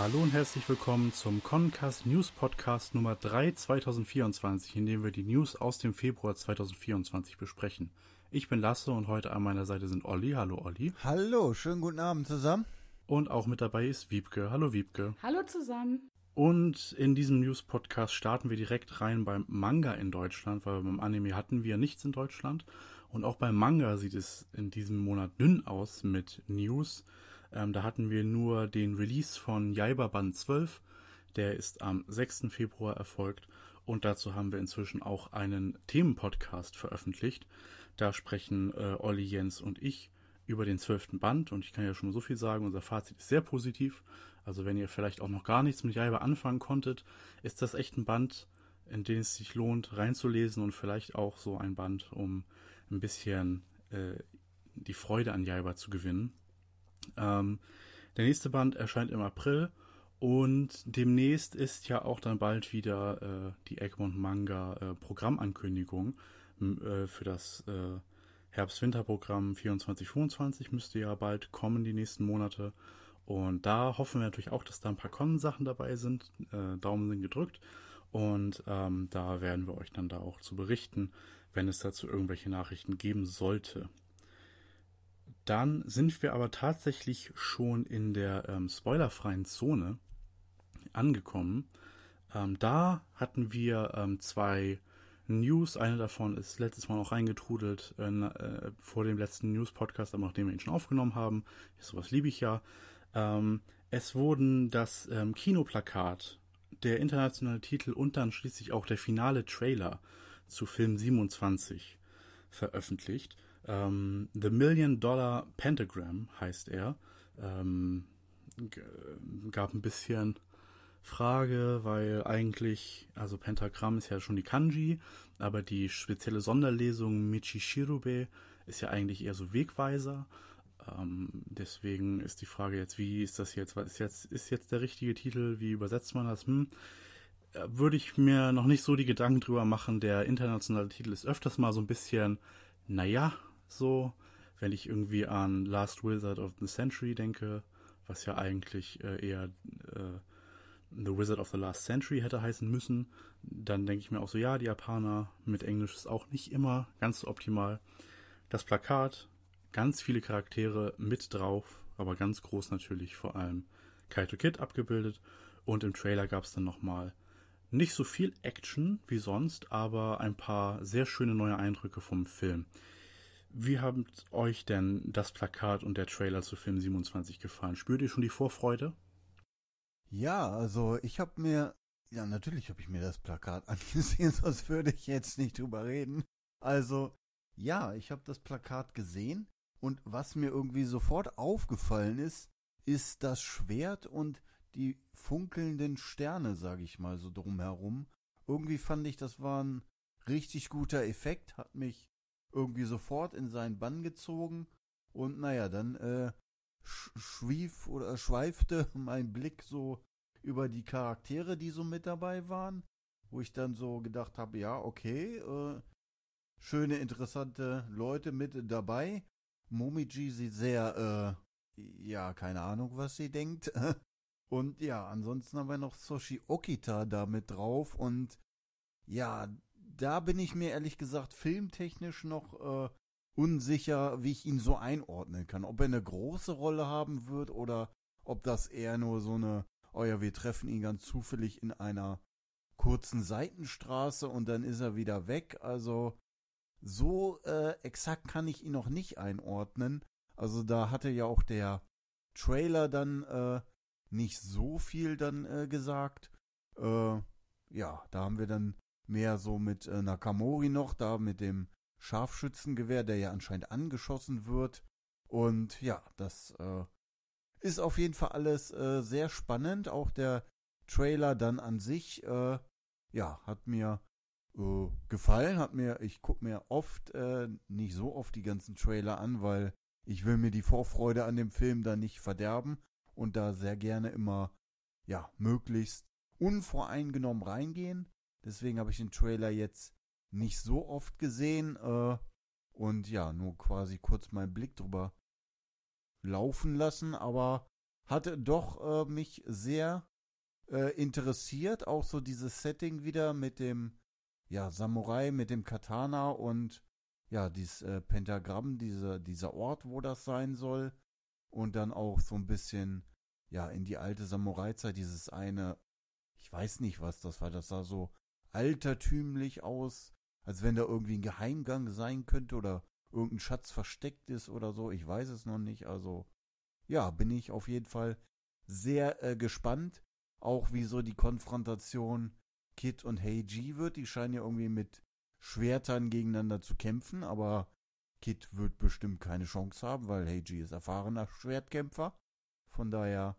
Hallo und herzlich willkommen zum Concast News Podcast Nummer 3 2024, in dem wir die News aus dem Februar 2024 besprechen. Ich bin Lasse und heute an meiner Seite sind Olli. Hallo Olli. Hallo, schönen guten Abend zusammen. Und auch mit dabei ist Wiebke. Hallo Wiebke. Hallo zusammen. Und in diesem News-Podcast starten wir direkt rein beim Manga in Deutschland, weil beim Anime hatten wir nichts in Deutschland. Und auch beim Manga sieht es in diesem Monat dünn aus mit News. Ähm, da hatten wir nur den Release von Jaiba Band 12. Der ist am 6. Februar erfolgt. Und dazu haben wir inzwischen auch einen Themenpodcast veröffentlicht. Da sprechen äh, Olli, Jens und ich über den zwölften Band. Und ich kann ja schon mal so viel sagen, unser Fazit ist sehr positiv. Also wenn ihr vielleicht auch noch gar nichts mit Jaiba anfangen konntet, ist das echt ein Band, in den es sich lohnt, reinzulesen und vielleicht auch so ein Band, um ein bisschen äh, die Freude an Jaiba zu gewinnen. Ähm, der nächste Band erscheint im April und demnächst ist ja auch dann bald wieder äh, die Egmont Manga äh, Programmankündigung äh, für das äh, Herbst-Winter-Programm 24-25 müsste ja bald kommen die nächsten Monate. Und da hoffen wir natürlich auch, dass da ein paar Con-Sachen dabei sind. Äh, Daumen sind gedrückt. Und ähm, da werden wir euch dann da auch zu berichten, wenn es dazu irgendwelche Nachrichten geben sollte. Dann sind wir aber tatsächlich schon in der ähm, spoilerfreien Zone angekommen. Ähm, da hatten wir ähm, zwei News. Eine davon ist letztes Mal noch reingetrudelt äh, äh, vor dem letzten News-Podcast, aber nachdem wir ihn schon aufgenommen haben. Sowas liebe ich ja. Ähm, es wurden das ähm, Kinoplakat, der internationale Titel und dann schließlich auch der finale Trailer zu Film 27 veröffentlicht. Ähm, The Million Dollar Pentagram heißt er. Ähm, gab ein bisschen Frage, weil eigentlich, also Pentagramm ist ja schon die Kanji, aber die spezielle Sonderlesung Michishirube ist ja eigentlich eher so Wegweiser. Ähm, deswegen ist die Frage jetzt, wie ist das jetzt? Was ist jetzt, ist jetzt der richtige Titel? Wie übersetzt man das? Hm, äh, würde ich mir noch nicht so die Gedanken drüber machen. Der internationale Titel ist öfters mal so ein bisschen, naja, so, wenn ich irgendwie an Last Wizard of the Century denke, was ja eigentlich äh, eher äh, The Wizard of the Last Century hätte heißen müssen, dann denke ich mir auch so, ja, die Japaner mit Englisch ist auch nicht immer ganz so optimal. Das Plakat, ganz viele Charaktere mit drauf, aber ganz groß natürlich vor allem Kaito Kid abgebildet und im Trailer gab es dann nochmal nicht so viel Action wie sonst, aber ein paar sehr schöne neue Eindrücke vom Film. Wie hat euch denn das Plakat und der Trailer zu Film 27 gefallen? Spürt ihr schon die Vorfreude? Ja, also ich habe mir, ja natürlich habe ich mir das Plakat angesehen, sonst würde ich jetzt nicht drüber reden. Also ja, ich habe das Plakat gesehen und was mir irgendwie sofort aufgefallen ist, ist das Schwert und die funkelnden Sterne, sage ich mal so drumherum. Irgendwie fand ich, das war ein richtig guter Effekt, hat mich irgendwie sofort in seinen Bann gezogen und naja, dann äh, schwief oder schweifte mein Blick so über die Charaktere, die so mit dabei waren, wo ich dann so gedacht habe, ja, okay, äh, schöne, interessante Leute mit dabei. Momiji sieht sehr, äh, ja, keine Ahnung, was sie denkt. und ja, ansonsten haben wir noch Soshi Okita da mit drauf und ja, da bin ich mir ehrlich gesagt filmtechnisch noch äh, unsicher, wie ich ihn so einordnen kann. Ob er eine große Rolle haben wird oder ob das eher nur so eine, oh ja, wir treffen ihn ganz zufällig in einer kurzen Seitenstraße und dann ist er wieder weg. Also so äh, exakt kann ich ihn noch nicht einordnen. Also da hatte ja auch der Trailer dann äh, nicht so viel dann äh, gesagt. Äh, ja, da haben wir dann mehr so mit äh, Nakamori noch, da mit dem Scharfschützengewehr, der ja anscheinend angeschossen wird. Und ja, das äh, ist auf jeden Fall alles äh, sehr spannend. Auch der Trailer dann an sich, äh, ja, hat mir äh, gefallen. Hat mir, ich gucke mir oft, äh, nicht so oft die ganzen Trailer an, weil ich will mir die Vorfreude an dem Film dann nicht verderben und da sehr gerne immer, ja, möglichst unvoreingenommen reingehen. Deswegen habe ich den Trailer jetzt nicht so oft gesehen äh, und ja, nur quasi kurz meinen Blick drüber laufen lassen, aber hatte doch äh, mich sehr äh, interessiert. Auch so dieses Setting wieder mit dem ja, Samurai, mit dem Katana und ja, dieses äh, Pentagramm, diese, dieser Ort, wo das sein soll. Und dann auch so ein bisschen, ja, in die alte Samurai-Zeit, dieses eine, ich weiß nicht, was das war, das sah so altertümlich aus, als wenn da irgendwie ein Geheimgang sein könnte oder irgendein Schatz versteckt ist oder so. Ich weiß es noch nicht. Also, ja, bin ich auf jeden Fall sehr äh, gespannt. Auch wie so die Konfrontation Kid und Heiji wird. Die scheinen ja irgendwie mit Schwertern gegeneinander zu kämpfen, aber Kid wird bestimmt keine Chance haben, weil Heiji ist erfahrener Schwertkämpfer. Von daher,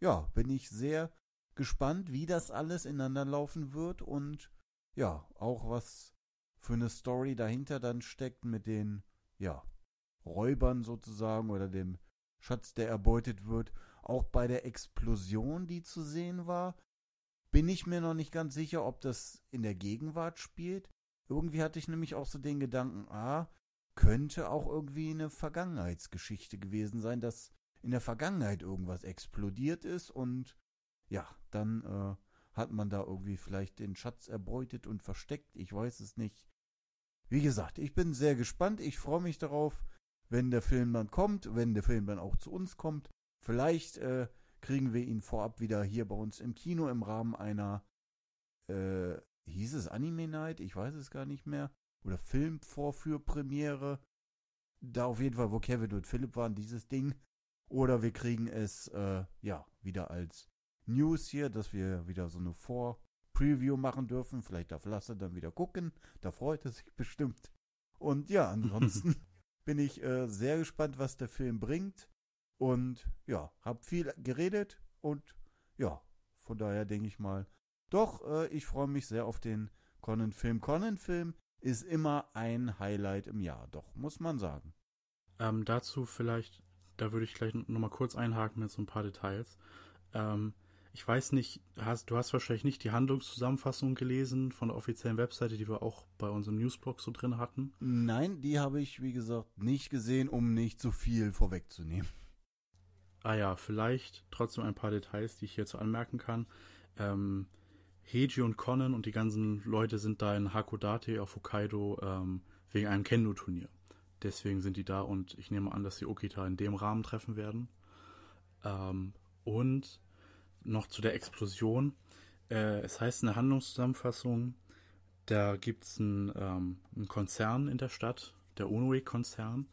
ja, bin ich sehr gespannt, wie das alles ineinander laufen wird und ja, auch was für eine Story dahinter dann steckt mit den, ja, Räubern sozusagen oder dem Schatz, der erbeutet wird. Auch bei der Explosion, die zu sehen war, bin ich mir noch nicht ganz sicher, ob das in der Gegenwart spielt. Irgendwie hatte ich nämlich auch so den Gedanken, ah, könnte auch irgendwie eine Vergangenheitsgeschichte gewesen sein, dass in der Vergangenheit irgendwas explodiert ist und ja, dann äh, hat man da irgendwie vielleicht den Schatz erbeutet und versteckt. Ich weiß es nicht. Wie gesagt, ich bin sehr gespannt. Ich freue mich darauf, wenn der Film dann kommt, wenn der Film dann auch zu uns kommt. Vielleicht äh, kriegen wir ihn vorab wieder hier bei uns im Kino im Rahmen einer, äh, hieß es Anime Night? Ich weiß es gar nicht mehr. Oder Filmvorführpremiere. Da auf jeden Fall, wo Kevin und Philipp waren, dieses Ding. Oder wir kriegen es, äh, ja, wieder als News hier, dass wir wieder so eine Vor-Preview machen dürfen. Vielleicht darf Lasse dann wieder gucken. Da freut er sich bestimmt. Und ja, ansonsten bin ich äh, sehr gespannt, was der Film bringt. Und ja, hab viel geredet und ja, von daher denke ich mal, doch, äh, ich freue mich sehr auf den Conan-Film. Conan-Film ist immer ein Highlight im Jahr, doch, muss man sagen. Ähm, dazu vielleicht, da würde ich gleich nochmal kurz einhaken mit so ein paar Details. Ähm, ich weiß nicht, hast, du hast wahrscheinlich nicht die Handlungszusammenfassung gelesen von der offiziellen Webseite, die wir auch bei unserem Newsblog so drin hatten? Nein, die habe ich, wie gesagt, nicht gesehen, um nicht zu viel vorwegzunehmen. Ah ja, vielleicht trotzdem ein paar Details, die ich hierzu anmerken kann. Ähm, Heiji und Conan und die ganzen Leute sind da in Hakodate auf Hokkaido ähm, wegen einem Kendo-Turnier. Deswegen sind die da und ich nehme an, dass die Okita in dem Rahmen treffen werden. Ähm, und noch zu der Explosion. Äh, es heißt in der Handlungszusammenfassung, da gibt es einen, ähm, einen, Konzern in der Stadt, der Onoe-Konzern,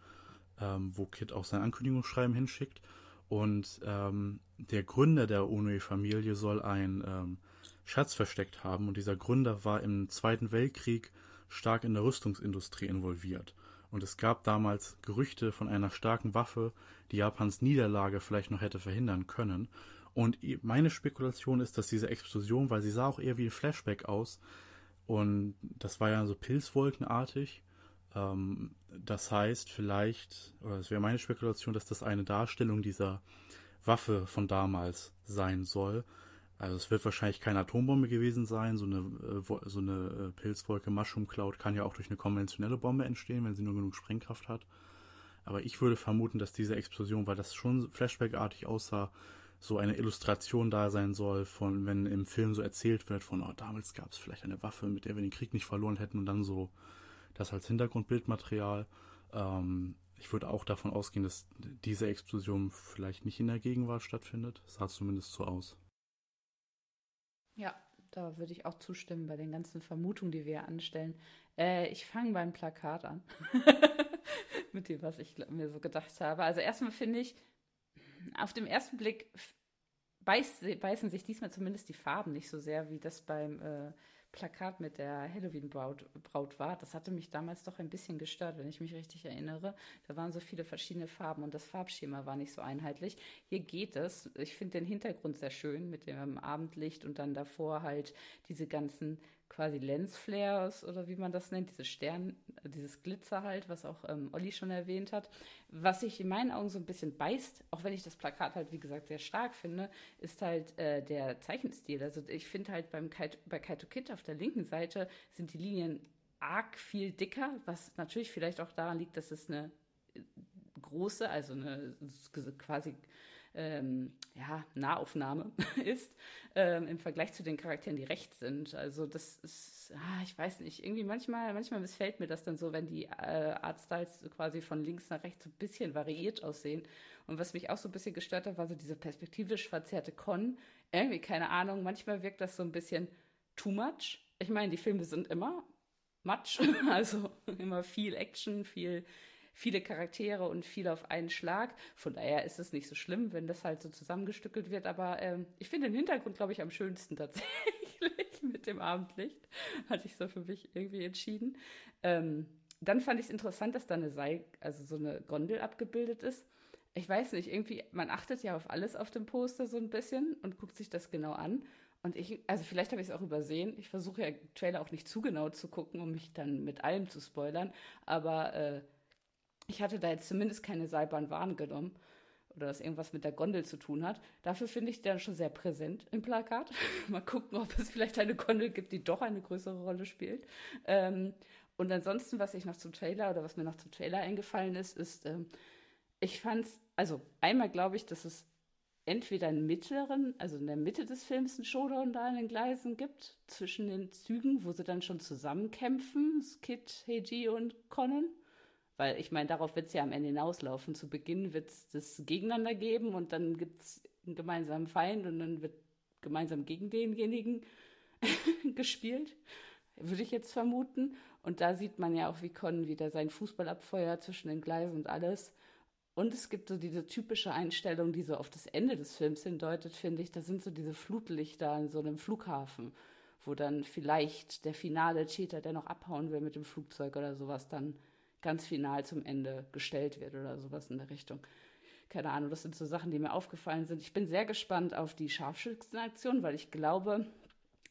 ähm, wo Kid auch sein Ankündigungsschreiben hinschickt. Und ähm, der Gründer der Onoe-Familie soll einen ähm, Schatz versteckt haben. Und dieser Gründer war im Zweiten Weltkrieg stark in der Rüstungsindustrie involviert. Und es gab damals Gerüchte von einer starken Waffe, die Japans Niederlage vielleicht noch hätte verhindern können. Und meine Spekulation ist, dass diese Explosion, weil sie sah auch eher wie ein Flashback aus, und das war ja so pilzwolkenartig, ähm, das heißt vielleicht, oder es wäre meine Spekulation, dass das eine Darstellung dieser Waffe von damals sein soll. Also es wird wahrscheinlich keine Atombombe gewesen sein. So eine, äh, so eine äh, Pilzwolke Mushroom Cloud kann ja auch durch eine konventionelle Bombe entstehen, wenn sie nur genug Sprengkraft hat. Aber ich würde vermuten, dass diese Explosion, weil das schon Flashback-artig aussah, so eine Illustration da sein soll, von wenn im Film so erzählt wird, von oh, damals gab es vielleicht eine Waffe, mit der wir den Krieg nicht verloren hätten und dann so das als Hintergrundbildmaterial. Ähm, ich würde auch davon ausgehen, dass diese Explosion vielleicht nicht in der Gegenwart stattfindet. Sah zumindest so aus. Ja, da würde ich auch zustimmen bei den ganzen Vermutungen, die wir anstellen. Äh, ich fange beim Plakat an. Mit dem, was ich mir so gedacht habe. Also erstmal finde ich, auf den ersten Blick beiß, beißen sich diesmal zumindest die Farben nicht so sehr, wie das beim äh, Plakat mit der Halloween-Braut Braut war. Das hatte mich damals doch ein bisschen gestört, wenn ich mich richtig erinnere. Da waren so viele verschiedene Farben und das Farbschema war nicht so einheitlich. Hier geht es. Ich finde den Hintergrund sehr schön mit dem Abendlicht und dann davor halt diese ganzen quasi Lensflares oder wie man das nennt, diese Stern, dieses Glitzer halt, was auch ähm, Olli schon erwähnt hat. Was sich in meinen Augen so ein bisschen beißt, auch wenn ich das Plakat halt, wie gesagt, sehr stark finde, ist halt äh, der Zeichenstil. Also ich finde halt beim Kaito, bei Kaito Kid auf der linken Seite sind die Linien arg viel dicker, was natürlich vielleicht auch daran liegt, dass es eine äh, große, also eine quasi ähm, ja, Nahaufnahme ist, ähm, im Vergleich zu den Charakteren, die rechts sind. Also das ist, ah, ich weiß nicht, irgendwie manchmal, manchmal missfällt mir das dann so, wenn die äh, Artstyles quasi von links nach rechts so ein bisschen variiert aussehen. Und was mich auch so ein bisschen gestört hat, war so diese perspektivisch verzerrte Con. Irgendwie, keine Ahnung, manchmal wirkt das so ein bisschen too much. Ich meine, die Filme sind immer Matsch, also immer viel Action, viel viele Charaktere und viel auf einen Schlag. Von daher ist es nicht so schlimm, wenn das halt so zusammengestückelt wird. Aber ähm, ich finde den Hintergrund, glaube ich, am schönsten tatsächlich mit dem Abendlicht. Hatte ich so für mich irgendwie entschieden. Ähm, dann fand ich es interessant, dass da eine Seil, also so eine Gondel abgebildet ist. Ich weiß nicht, irgendwie, man achtet ja auf alles auf dem Poster so ein bisschen und guckt sich das genau an. Und ich, also vielleicht habe ich es auch übersehen. Ich versuche ja Trailer auch nicht zu genau zu gucken, um mich dann mit allem zu spoilern. Aber äh, ich hatte da jetzt zumindest keine Seilbahn wahrgenommen oder dass irgendwas mit der Gondel zu tun hat. Dafür finde ich der schon sehr präsent im Plakat. Mal gucken, ob es vielleicht eine Gondel gibt, die doch eine größere Rolle spielt. Ähm, und ansonsten, was ich noch zum Trailer oder was mir noch zum Trailer eingefallen ist, ist, ähm, ich fand es, also einmal glaube ich, dass es entweder in mittleren, also in der Mitte des Films einen Showdown da in den Gleisen gibt, zwischen den Zügen, wo sie dann schon zusammenkämpfen, Skid, Heiji und Conan. Weil ich meine, darauf wird es ja am Ende hinauslaufen. Zu Beginn wird es das Gegeneinander geben und dann gibt es einen gemeinsamen Feind und dann wird gemeinsam gegen denjenigen gespielt. Würde ich jetzt vermuten. Und da sieht man ja auch, wie Con wieder seinen Fußball abfeuert zwischen den Gleisen und alles. Und es gibt so diese typische Einstellung, die so auf das Ende des Films hindeutet, finde ich. Da sind so diese Flutlichter in so einem Flughafen, wo dann vielleicht der finale Cheater, der noch abhauen will mit dem Flugzeug oder sowas, dann ganz final zum Ende gestellt wird oder sowas in der Richtung. Keine Ahnung, das sind so Sachen, die mir aufgefallen sind. Ich bin sehr gespannt auf die Scharfschützenaktion, weil ich glaube,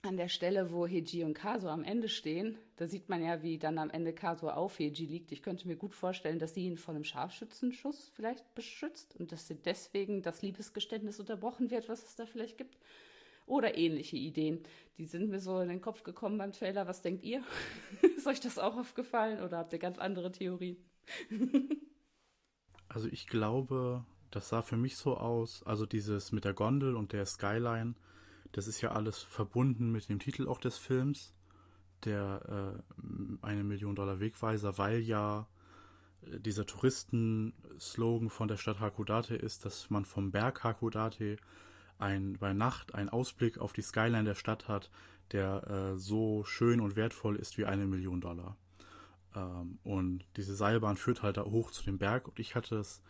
an der Stelle, wo Heiji und Kaso am Ende stehen, da sieht man ja, wie dann am Ende Kaso auf Heiji liegt. Ich könnte mir gut vorstellen, dass sie ihn vor einem Scharfschützenschuss vielleicht beschützt und dass deswegen das Liebesgeständnis unterbrochen wird, was es da vielleicht gibt oder ähnliche Ideen. Die sind mir so in den Kopf gekommen beim Trailer. Was denkt ihr? Ist euch das auch aufgefallen oder habt ihr ganz andere Theorien? also ich glaube, das sah für mich so aus, also dieses mit der Gondel und der Skyline, das ist ja alles verbunden mit dem Titel auch des Films, der äh, eine Million Dollar Wegweiser, weil ja äh, dieser Touristen-Slogan von der Stadt Hakodate ist, dass man vom Berg Hakodate ein, bei Nacht einen Ausblick auf die Skyline der Stadt hat, der äh, so schön und wertvoll ist wie eine Million Dollar. Ähm, und diese Seilbahn führt halt da hoch zu dem Berg und ich hatte es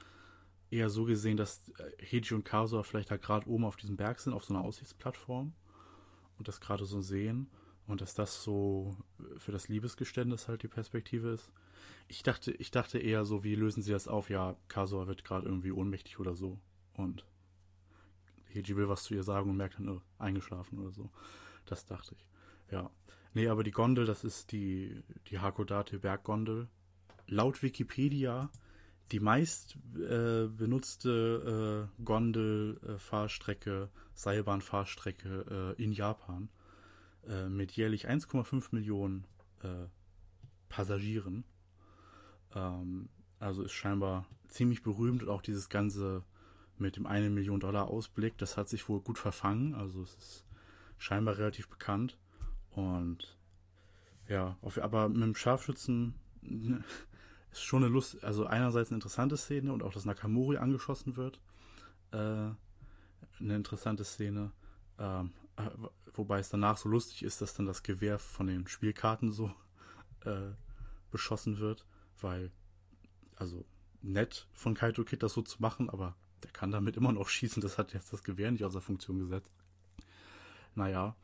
eher so gesehen, dass äh, Heiji und Kasua vielleicht da gerade oben auf diesem Berg sind, auf so einer Aussichtsplattform und das gerade so sehen und dass das so für das Liebesgeständnis halt die Perspektive ist. Ich dachte, ich dachte eher so, wie lösen sie das auf? Ja, Kasua wird gerade irgendwie ohnmächtig oder so und Heiji will was zu ihr sagen und merkt dann, oh, eingeschlafen oder so. Das dachte ich. Ja. Nee, aber die Gondel, das ist die, die Hakodate Berggondel. Laut Wikipedia die meist äh, benutzte äh, Gondelfahrstrecke, Seilbahnfahrstrecke äh, in Japan äh, mit jährlich 1,5 Millionen äh, Passagieren. Ähm, also ist scheinbar ziemlich berühmt und auch dieses ganze mit dem 1 Million Dollar Ausblick. Das hat sich wohl gut verfangen. Also es ist scheinbar relativ bekannt. Und ja, auf, aber mit dem Scharfschützen ist schon eine Lust, also einerseits eine interessante Szene und auch, dass Nakamori angeschossen wird. Äh, eine interessante Szene. Ähm, äh, wobei es danach so lustig ist, dass dann das Gewehr von den Spielkarten so äh, beschossen wird, weil, also nett von Kaito Kid das so zu machen, aber der kann damit immer noch schießen. Das hat jetzt das Gewehr nicht außer Funktion gesetzt. Naja.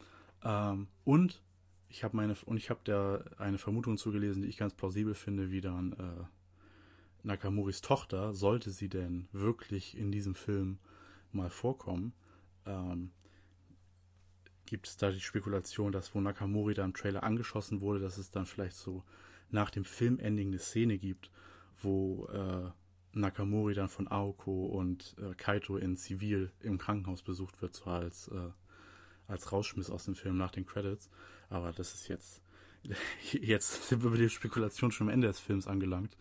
Ähm, und ich habe meine und ich habe da eine Vermutung zugelesen, die ich ganz plausibel finde, wie dann äh, Nakamuris Tochter, sollte sie denn wirklich in diesem Film mal vorkommen, ähm, gibt es da die Spekulation, dass wo Nakamori da im Trailer angeschossen wurde, dass es dann vielleicht so nach dem Filmending eine Szene gibt, wo äh, Nakamori dann von Aoko und äh, Kaito in Zivil im Krankenhaus besucht wird, so als, äh, als Rausschmiss aus dem Film nach den Credits. Aber das ist jetzt, jetzt sind wir mit der Spekulation schon am Ende des Films angelangt.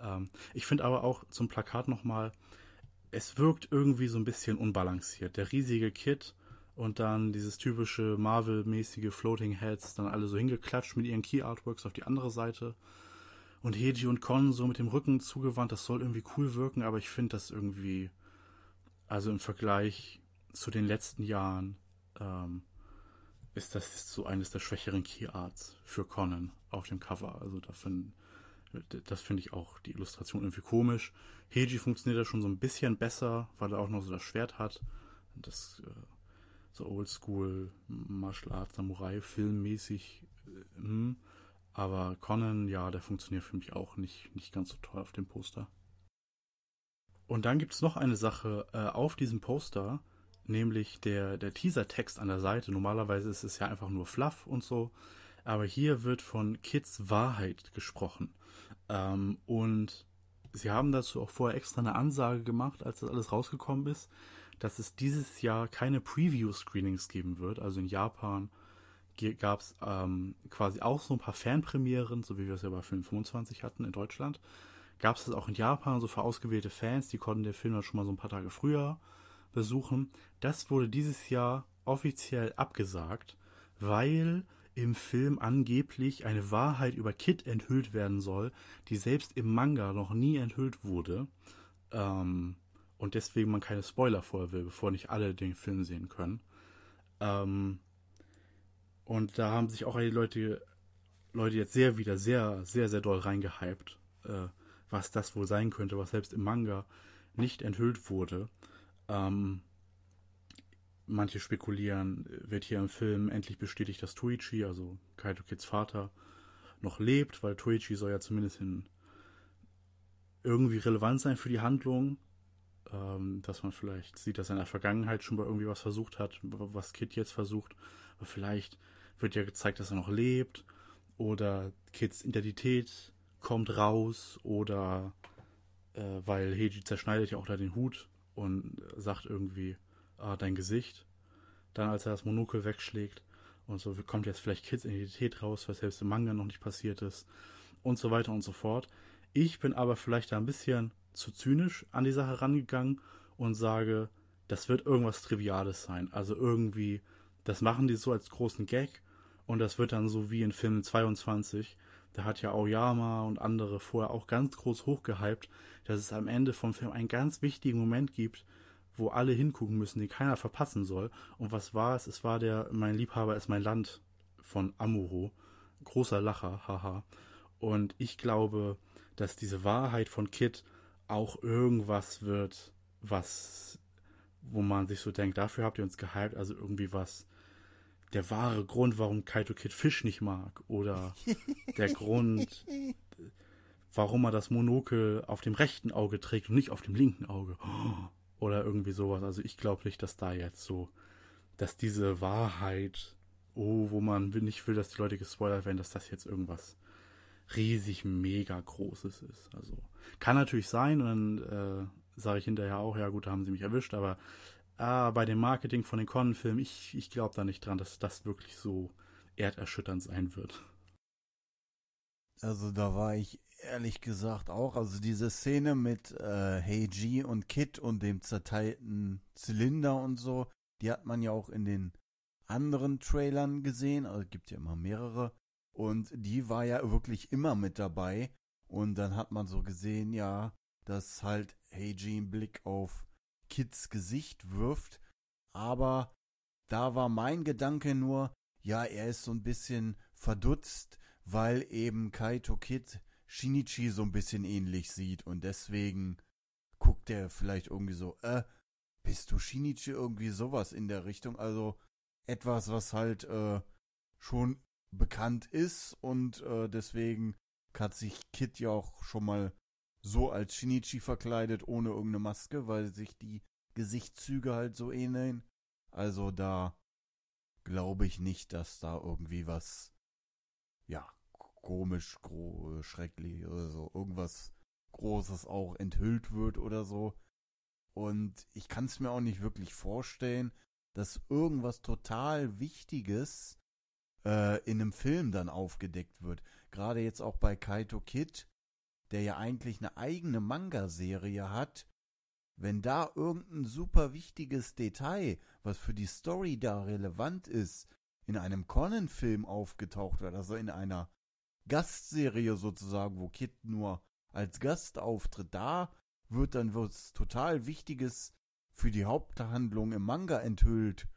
Ähm, ich finde aber auch zum Plakat nochmal, es wirkt irgendwie so ein bisschen unbalanciert. Der riesige Kid und dann dieses typische Marvel-mäßige Floating Heads, dann alle so hingeklatscht mit ihren Key Artworks auf die andere Seite. Und Heiji und Kon so mit dem Rücken zugewandt, das soll irgendwie cool wirken, aber ich finde das irgendwie, also im Vergleich zu den letzten Jahren, ähm, ist das so eines der schwächeren Key Arts für Conan auf dem Cover. Also da find, das finde ich auch die Illustration irgendwie komisch. Heiji funktioniert da schon so ein bisschen besser, weil er auch noch so das Schwert hat. Das äh, so Oldschool Martial Arts Samurai filmmäßig. Äh, hm. Aber Conan, ja, der funktioniert für mich auch nicht, nicht ganz so toll auf dem Poster. Und dann gibt es noch eine Sache äh, auf diesem Poster, nämlich der, der Teaser-Text an der Seite. Normalerweise ist es ja einfach nur Fluff und so, aber hier wird von Kids Wahrheit gesprochen. Ähm, und sie haben dazu auch vorher extra eine Ansage gemacht, als das alles rausgekommen ist, dass es dieses Jahr keine Preview-Screenings geben wird. Also in Japan gab es ähm, quasi auch so ein paar Fanpremieren, so wie wir es ja bei Film 25 hatten in Deutschland. Gab es das auch in Japan, so für ausgewählte Fans, die konnten den Film dann schon mal so ein paar Tage früher besuchen. Das wurde dieses Jahr offiziell abgesagt, weil im Film angeblich eine Wahrheit über Kid enthüllt werden soll, die selbst im Manga noch nie enthüllt wurde. Ähm, und deswegen man keine Spoiler vorher will, bevor nicht alle den Film sehen können. Ähm, und da haben sich auch die Leute, Leute jetzt sehr wieder sehr, sehr, sehr doll reingehypt, äh, was das wohl sein könnte, was selbst im Manga nicht enthüllt wurde. Ähm, manche spekulieren, wird hier im Film endlich bestätigt, dass Toichi, also Kaito Kids Vater, noch lebt, weil Toichi soll ja zumindest in irgendwie relevant sein für die Handlung. Ähm, dass man vielleicht sieht, dass er in der Vergangenheit schon mal irgendwie was versucht hat, was Kid jetzt versucht. Aber vielleicht wird ja gezeigt, dass er noch lebt. Oder Kids Identität kommt raus. Oder äh, weil Heiji zerschneidet ja auch da den Hut und sagt irgendwie, ah, dein Gesicht. Dann, als er das Monokel wegschlägt und so, kommt jetzt vielleicht Kids Identität raus, was selbst im Manga noch nicht passiert ist und so weiter und so fort. Ich bin aber vielleicht da ein bisschen zu zynisch an die Sache rangegangen und sage, das wird irgendwas Triviales sein. Also irgendwie, das machen die so als großen Gag und das wird dann so wie in Film 22. Da hat ja Aoyama und andere vorher auch ganz groß hochgehypt, dass es am Ende vom Film einen ganz wichtigen Moment gibt, wo alle hingucken müssen, die keiner verpassen soll. Und was war es? Es war der Mein Liebhaber ist mein Land von Amuro. Großer Lacher, haha. Und ich glaube, dass diese Wahrheit von Kid auch irgendwas wird, was, wo man sich so denkt, dafür habt ihr uns gehypt, also irgendwie was, der wahre Grund, warum Kaito Kid Fisch nicht mag, oder der Grund, warum er das Monokel auf dem rechten Auge trägt und nicht auf dem linken Auge. Oder irgendwie sowas. Also ich glaube nicht, dass da jetzt so, dass diese Wahrheit, oh, wo man nicht will, dass die Leute gespoilert werden, dass das jetzt irgendwas riesig mega Großes ist. Also kann natürlich sein und dann äh, sage ich hinterher auch, ja gut, da haben sie mich erwischt, aber äh, bei dem Marketing von den Con-Filmen, ich, ich glaube da nicht dran, dass das wirklich so erderschütternd sein wird. Also da war ich ehrlich gesagt auch, also diese Szene mit äh, Heiji und Kit und dem zerteilten Zylinder und so, die hat man ja auch in den anderen Trailern gesehen, also gibt ja immer mehrere. Und die war ja wirklich immer mit dabei. Und dann hat man so gesehen, ja, dass halt Heiji einen Blick auf Kids Gesicht wirft. Aber da war mein Gedanke nur, ja, er ist so ein bisschen verdutzt, weil eben Kaito Kid Shinichi so ein bisschen ähnlich sieht und deswegen guckt er vielleicht irgendwie so, äh, bist du Shinichi irgendwie sowas in der Richtung? Also etwas, was halt äh, schon bekannt ist und äh, deswegen hat sich Kid ja auch schon mal so als Shinichi verkleidet, ohne irgendeine Maske, weil sich die Gesichtszüge halt so ähneln. Also da glaube ich nicht, dass da irgendwie was, ja, komisch, gro schrecklich oder so, irgendwas Großes auch enthüllt wird oder so. Und ich kann es mir auch nicht wirklich vorstellen, dass irgendwas total Wichtiges äh, in einem Film dann aufgedeckt wird. Gerade jetzt auch bei Kaito Kid, der ja eigentlich eine eigene Manga-Serie hat, wenn da irgendein super wichtiges Detail, was für die Story da relevant ist, in einem Conan-Film aufgetaucht wird, also in einer Gastserie sozusagen, wo Kid nur als Gast auftritt, da wird dann was total Wichtiges für die Haupthandlung im Manga enthüllt.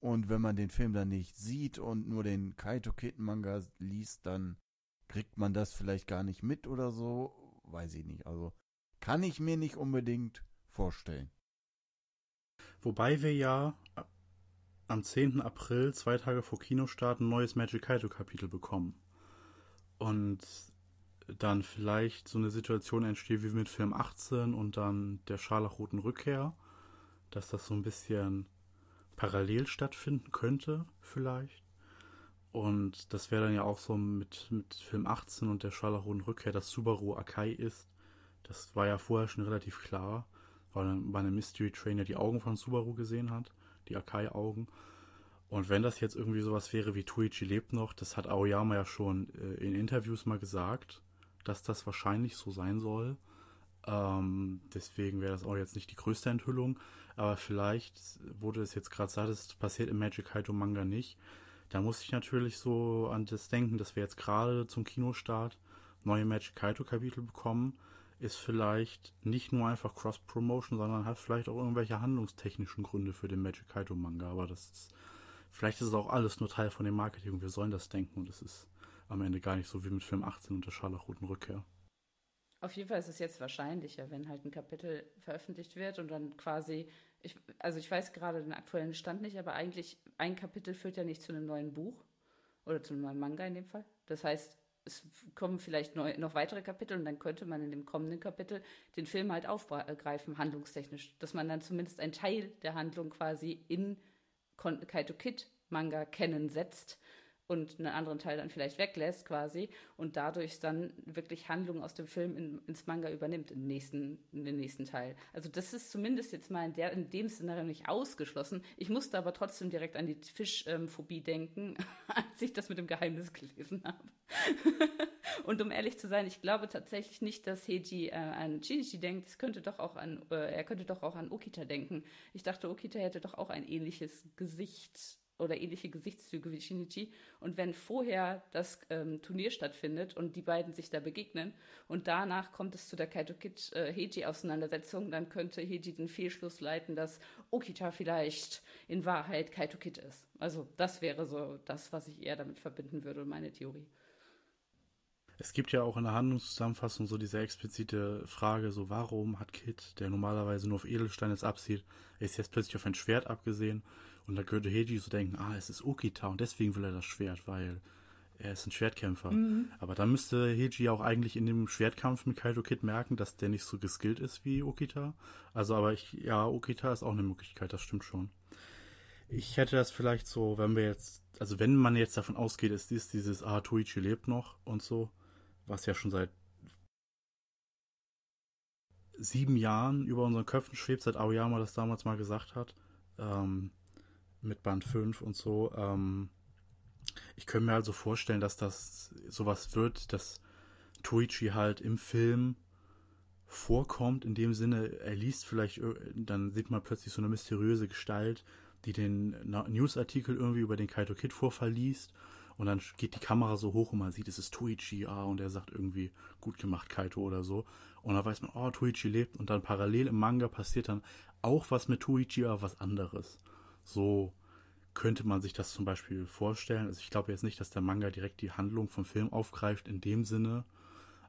Und wenn man den Film dann nicht sieht und nur den Kaito Kid Manga liest, dann kriegt man das vielleicht gar nicht mit oder so. Weiß ich nicht. Also kann ich mir nicht unbedingt vorstellen. Wobei wir ja am 10. April, zwei Tage vor Kinostart, ein neues Magic Kaito Kapitel bekommen. Und dann vielleicht so eine Situation entsteht wie mit Film 18 und dann der Scharlachroten Rückkehr, dass das so ein bisschen parallel stattfinden könnte, vielleicht. Und das wäre dann ja auch so mit, mit Film 18 und der Scharlachroten Rückkehr, dass Subaru Akai ist das war ja vorher schon relativ klar, weil man bei einem Mystery Trainer die Augen von Subaru gesehen hat, die Akai-Augen. Und wenn das jetzt irgendwie sowas wäre wie Tuichi lebt noch, das hat Aoyama ja schon äh, in Interviews mal gesagt, dass das wahrscheinlich so sein soll. Ähm, deswegen wäre das auch jetzt nicht die größte Enthüllung. Aber vielleicht wurde es jetzt gerade gesagt, das passiert im Magic Kaito Manga nicht. Da muss ich natürlich so an das denken, dass wir jetzt gerade zum Kinostart neue Magic Kaito Kapitel bekommen ist vielleicht nicht nur einfach Cross-Promotion, sondern hat vielleicht auch irgendwelche handlungstechnischen Gründe für den Magic Kaito Manga. Aber das ist, vielleicht ist es auch alles nur Teil von dem Marketing wir sollen das denken und es ist am Ende gar nicht so wie mit Film 18 und der Scharlachroten Rückkehr. Auf jeden Fall ist es jetzt wahrscheinlicher, wenn halt ein Kapitel veröffentlicht wird und dann quasi, ich, also ich weiß gerade den aktuellen Stand nicht, aber eigentlich ein Kapitel führt ja nicht zu einem neuen Buch oder zu einem neuen Manga in dem Fall. Das heißt, es kommen vielleicht neu, noch weitere Kapitel und dann könnte man in dem kommenden Kapitel den Film halt aufgreifen, handlungstechnisch. Dass man dann zumindest einen Teil der Handlung quasi in Kaito Kid Manga kennen setzt und einen anderen Teil dann vielleicht weglässt quasi und dadurch dann wirklich Handlungen aus dem Film in, ins Manga übernimmt im nächsten, in den nächsten Teil. Also das ist zumindest jetzt mal in, der, in dem Szenario nicht ausgeschlossen. Ich musste aber trotzdem direkt an die Fischphobie ähm, denken, als ich das mit dem Geheimnis gelesen habe. und um ehrlich zu sein, ich glaube tatsächlich nicht, dass Heiji äh, an Shinichi denkt. Es könnte doch auch an, äh, er könnte doch auch an Okita denken. Ich dachte, Okita hätte doch auch ein ähnliches Gesicht oder ähnliche Gesichtszüge wie Shinichi. Und wenn vorher das ähm, Turnier stattfindet und die beiden sich da begegnen und danach kommt es zu der Kaito Kid äh, Heiji Auseinandersetzung, dann könnte Heiji den Fehlschluss leiten, dass Okita vielleicht in Wahrheit Kaito Kid ist. Also das wäre so das, was ich eher damit verbinden würde, meine Theorie. Es gibt ja auch in der Handlungszusammenfassung so diese explizite Frage, so warum hat Kid, der normalerweise nur auf Edelsteine absieht, ist jetzt plötzlich auf ein Schwert abgesehen und da könnte Heiji so denken, ah, es ist Okita und deswegen will er das Schwert, weil er ist ein Schwertkämpfer. Mhm. Aber dann müsste Heiji auch eigentlich in dem Schwertkampf mit Kaito Kid merken, dass der nicht so geskillt ist wie Okita. Also, aber ich, ja, Okita ist auch eine Möglichkeit, das stimmt schon. Ich hätte das vielleicht so, wenn wir jetzt, also wenn man jetzt davon ausgeht, ist dies, dieses, ah, Toichi lebt noch und so, was ja schon seit sieben Jahren über unseren Köpfen schwebt, seit Aoyama das damals mal gesagt hat. Ähm, mit Band 5 und so. Ähm, ich könnte mir also vorstellen, dass das sowas wird, dass Tuichi halt im Film vorkommt, in dem Sinne, er liest vielleicht, dann sieht man plötzlich so eine mysteriöse Gestalt, die den Newsartikel irgendwie über den Kaito Kid Vorfall liest und dann geht die Kamera so hoch und man sieht, es ist Tuichi, ah, und er sagt irgendwie, gut gemacht, Kaito oder so. Und dann weiß man, oh, Tuichi lebt und dann parallel im Manga passiert dann auch was mit Tuichi, aber was anderes. So könnte man sich das zum Beispiel vorstellen. Also ich glaube jetzt nicht, dass der Manga direkt die Handlung vom Film aufgreift in dem Sinne.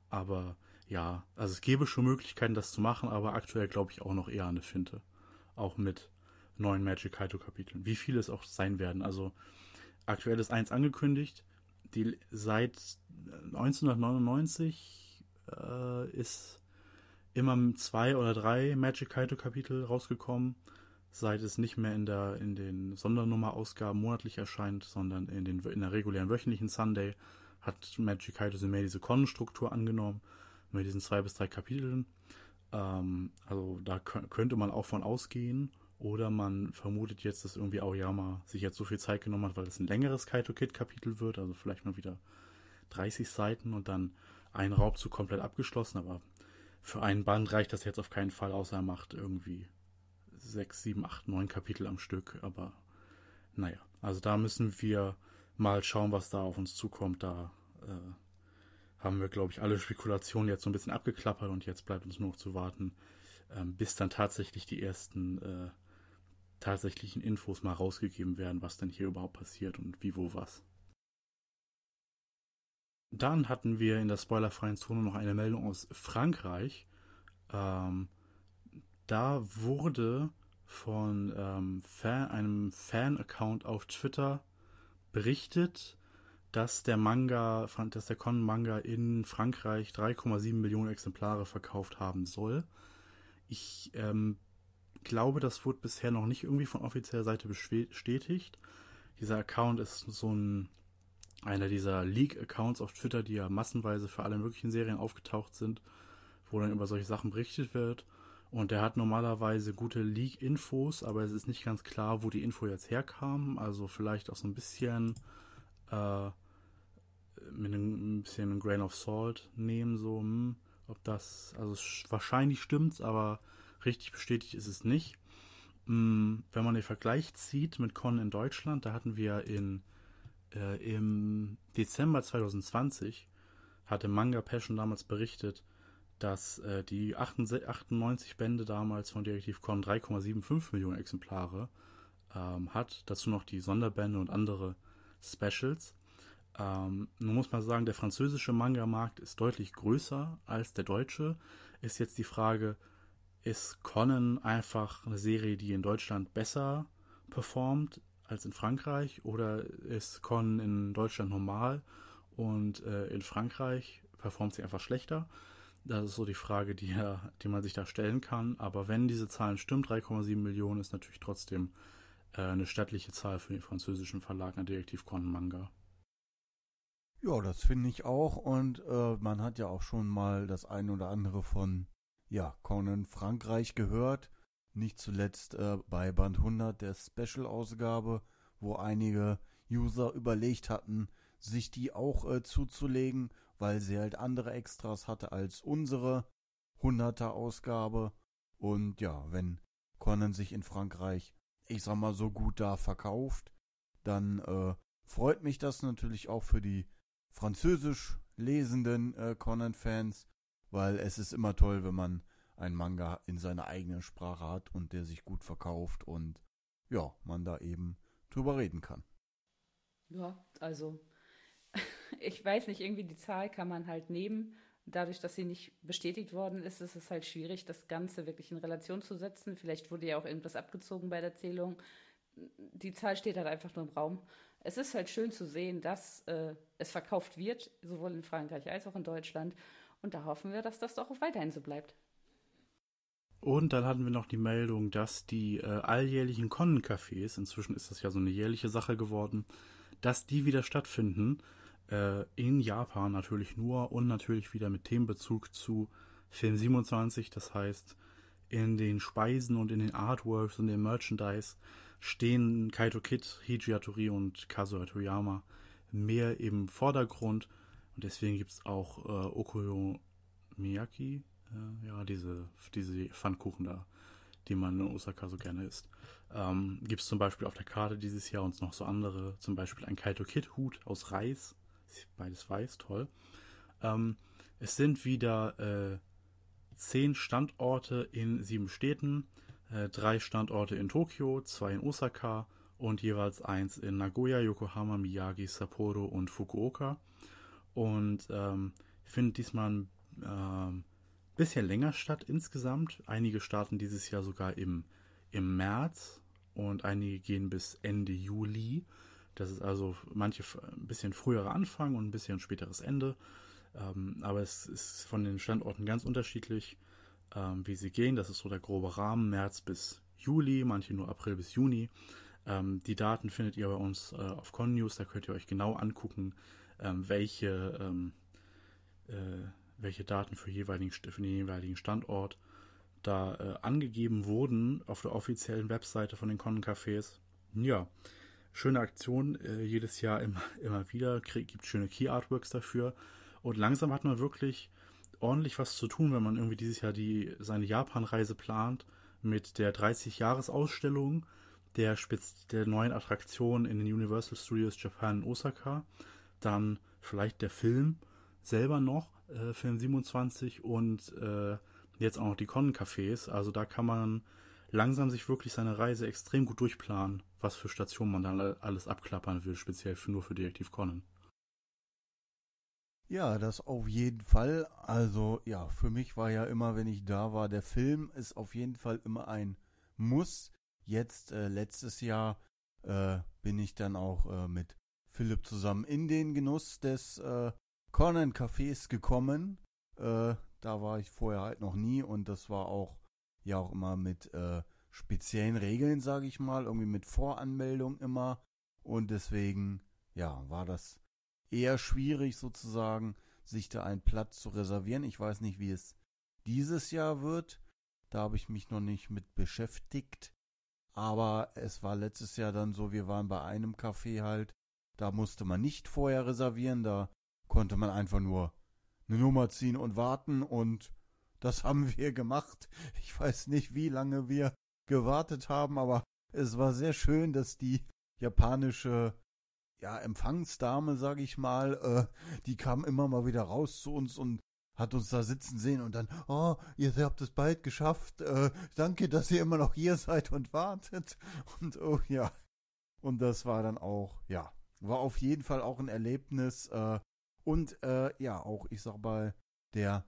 Aber ja, also es gäbe schon Möglichkeiten, das zu machen, aber aktuell glaube ich auch noch eher an eine Finte. Auch mit neuen Magic Kaito Kapiteln. Wie viele es auch sein werden. Also aktuell ist eins angekündigt. Die seit 1999 äh, ist immer zwei oder drei Magic Kaito Kapitel rausgekommen seit es nicht mehr in der in den Sondernummerausgaben monatlich erscheint, sondern in den in der regulären wöchentlichen Sunday hat Magic Kaito mehr diese Konstruktur angenommen mit diesen zwei bis drei Kapiteln. Ähm, also da könnte man auch von ausgehen. Oder man vermutet jetzt, dass irgendwie Aoyama sich jetzt so viel Zeit genommen hat, weil es ein längeres Kaito Kid Kapitel wird, also vielleicht mal wieder 30 Seiten und dann ein Raubzug komplett abgeschlossen, aber für einen Band reicht das jetzt auf keinen Fall, außer er macht irgendwie sechs, sieben, acht, neun Kapitel am Stück. Aber naja, also da müssen wir mal schauen, was da auf uns zukommt. Da äh, haben wir, glaube ich, alle Spekulationen jetzt so ein bisschen abgeklappert und jetzt bleibt uns nur noch zu warten, ähm, bis dann tatsächlich die ersten äh, tatsächlichen Infos mal rausgegeben werden, was denn hier überhaupt passiert und wie, wo, was. Dann hatten wir in der spoilerfreien Zone noch eine Meldung aus Frankreich. Ähm, da wurde von ähm, Fan, einem Fan-Account auf Twitter berichtet, dass der Manga, dass der Con-Manga in Frankreich 3,7 Millionen Exemplare verkauft haben soll. Ich ähm, glaube, das wurde bisher noch nicht irgendwie von offizieller Seite bestätigt. Dieser Account ist so ein einer dieser Leak-Accounts auf Twitter, die ja massenweise für alle möglichen Serien aufgetaucht sind, wo dann über solche Sachen berichtet wird. Und der hat normalerweise gute Leak-Infos, aber es ist nicht ganz klar, wo die Info jetzt herkam. Also vielleicht auch so ein bisschen äh, mit einem, ein bisschen ein Grain of Salt nehmen, so, hm, ob das, also wahrscheinlich stimmt's, aber richtig bestätigt ist es nicht. Hm, wenn man den Vergleich zieht mit Con in Deutschland, da hatten wir in äh, im Dezember 2020 hatte Manga Passion damals berichtet, dass äh, die 98 Bände damals von Direktiv Con 3,75 Millionen Exemplare ähm, hat. Dazu noch die Sonderbände und andere Specials. Ähm, nun muss man sagen, der französische Manga-Markt ist deutlich größer als der deutsche. Ist jetzt die Frage, ist Conan einfach eine Serie, die in Deutschland besser performt als in Frankreich oder ist Con in Deutschland normal und äh, in Frankreich performt sie einfach schlechter? Das ist so die Frage, die, die man sich da stellen kann. Aber wenn diese Zahlen stimmen, 3,7 Millionen ist natürlich trotzdem äh, eine stattliche Zahl für den französischen Verlag an Detektiv Con Manga. Ja, das finde ich auch. Und äh, man hat ja auch schon mal das ein oder andere von ja, Conan Frankreich gehört. Nicht zuletzt äh, bei Band 100 der Special-Ausgabe, wo einige User überlegt hatten, sich die auch äh, zuzulegen, weil sie halt andere Extras hatte als unsere 100er Ausgabe. Und ja, wenn Conan sich in Frankreich, ich sag mal, so gut da verkauft, dann äh, freut mich das natürlich auch für die französisch lesenden äh, Conan-Fans, weil es ist immer toll, wenn man ein Manga in seiner eigenen Sprache hat und der sich gut verkauft und ja, man da eben drüber reden kann. Ja, also ich weiß nicht, irgendwie die Zahl kann man halt nehmen. Dadurch, dass sie nicht bestätigt worden ist, ist es halt schwierig, das Ganze wirklich in Relation zu setzen. Vielleicht wurde ja auch irgendwas abgezogen bei der Zählung. Die Zahl steht halt einfach nur im Raum. Es ist halt schön zu sehen, dass äh, es verkauft wird, sowohl in Frankreich als auch in Deutschland. Und da hoffen wir, dass das doch auch weiterhin so bleibt. Und dann hatten wir noch die Meldung, dass die äh, alljährlichen Konnencafés, inzwischen ist das ja so eine jährliche Sache geworden, dass die wieder stattfinden. Äh, in Japan natürlich nur und natürlich wieder mit Themenbezug zu Film 27. Das heißt, in den Speisen und in den Artworks und dem Merchandise stehen Kaito Kid, Hiji Hatori und Kazuo Toyama mehr im Vordergrund. Und deswegen gibt es auch äh, Okuyo Miyaki, äh, ja, diese, diese Pfannkuchen da, die man in Osaka so gerne isst. Ähm, Gibt es zum Beispiel auf der Karte dieses Jahr uns noch so andere, zum Beispiel ein Kaito Kid Hut aus Reis, beides weiß, toll. Ähm, es sind wieder äh, zehn Standorte in sieben Städten, äh, drei Standorte in Tokio, zwei in Osaka und jeweils eins in Nagoya, Yokohama, Miyagi, Sapporo und Fukuoka. Und ähm, finde diesmal ein ähm, bisschen länger statt insgesamt. Einige starten dieses Jahr sogar im, im März und einige gehen bis Ende Juli. Das ist also manche ein bisschen früherer Anfang und ein bisschen späteres Ende. Ähm, aber es ist von den Standorten ganz unterschiedlich, ähm, wie sie gehen. Das ist so der grobe Rahmen, März bis Juli, manche nur April bis Juni. Ähm, die Daten findet ihr bei uns äh, auf ConNews, da könnt ihr euch genau angucken, ähm, welche ähm, äh, welche Daten für, jeweiligen, für den jeweiligen Standort da äh, angegeben wurden auf der offiziellen Webseite von den Konnencafés. Ja, schöne Aktion, äh, jedes Jahr immer, immer wieder, krieg, gibt schöne Key Artworks dafür. Und langsam hat man wirklich ordentlich was zu tun, wenn man irgendwie dieses Jahr die, seine Japan-Reise plant mit der 30-Jahres-Ausstellung der, der neuen Attraktion in den Universal Studios Japan in Osaka. Dann vielleicht der Film selber noch, äh, Film 27 und äh, jetzt auch noch die Con-Cafés. Also da kann man langsam sich wirklich seine Reise extrem gut durchplanen, was für Stationen man dann alles abklappern will, speziell für, nur für Detektiv Conan. Ja, das auf jeden Fall. Also ja, für mich war ja immer, wenn ich da war, der Film ist auf jeden Fall immer ein Muss. Jetzt äh, letztes Jahr äh, bin ich dann auch äh, mit Philipp zusammen in den Genuss des äh, Conan Cafés gekommen. Äh, da war ich vorher halt noch nie und das war auch ja auch immer mit äh, speziellen Regeln, sage ich mal, irgendwie mit Voranmeldung immer und deswegen ja war das eher schwierig sozusagen, sich da einen Platz zu reservieren. Ich weiß nicht, wie es dieses Jahr wird. Da habe ich mich noch nicht mit beschäftigt. Aber es war letztes Jahr dann so, wir waren bei einem Café halt. Da musste man nicht vorher reservieren. Da konnte man einfach nur eine Nummer ziehen und warten. Und das haben wir gemacht. Ich weiß nicht, wie lange wir gewartet haben, aber es war sehr schön, dass die japanische ja, Empfangsdame, sag ich mal, äh, die kam immer mal wieder raus zu uns und hat uns da sitzen sehen und dann, oh, ihr habt es bald geschafft, äh, danke, dass ihr immer noch hier seid und wartet. Und oh ja. Und das war dann auch, ja, war auf jeden Fall auch ein Erlebnis. Äh, und äh, ja, auch, ich sag mal, der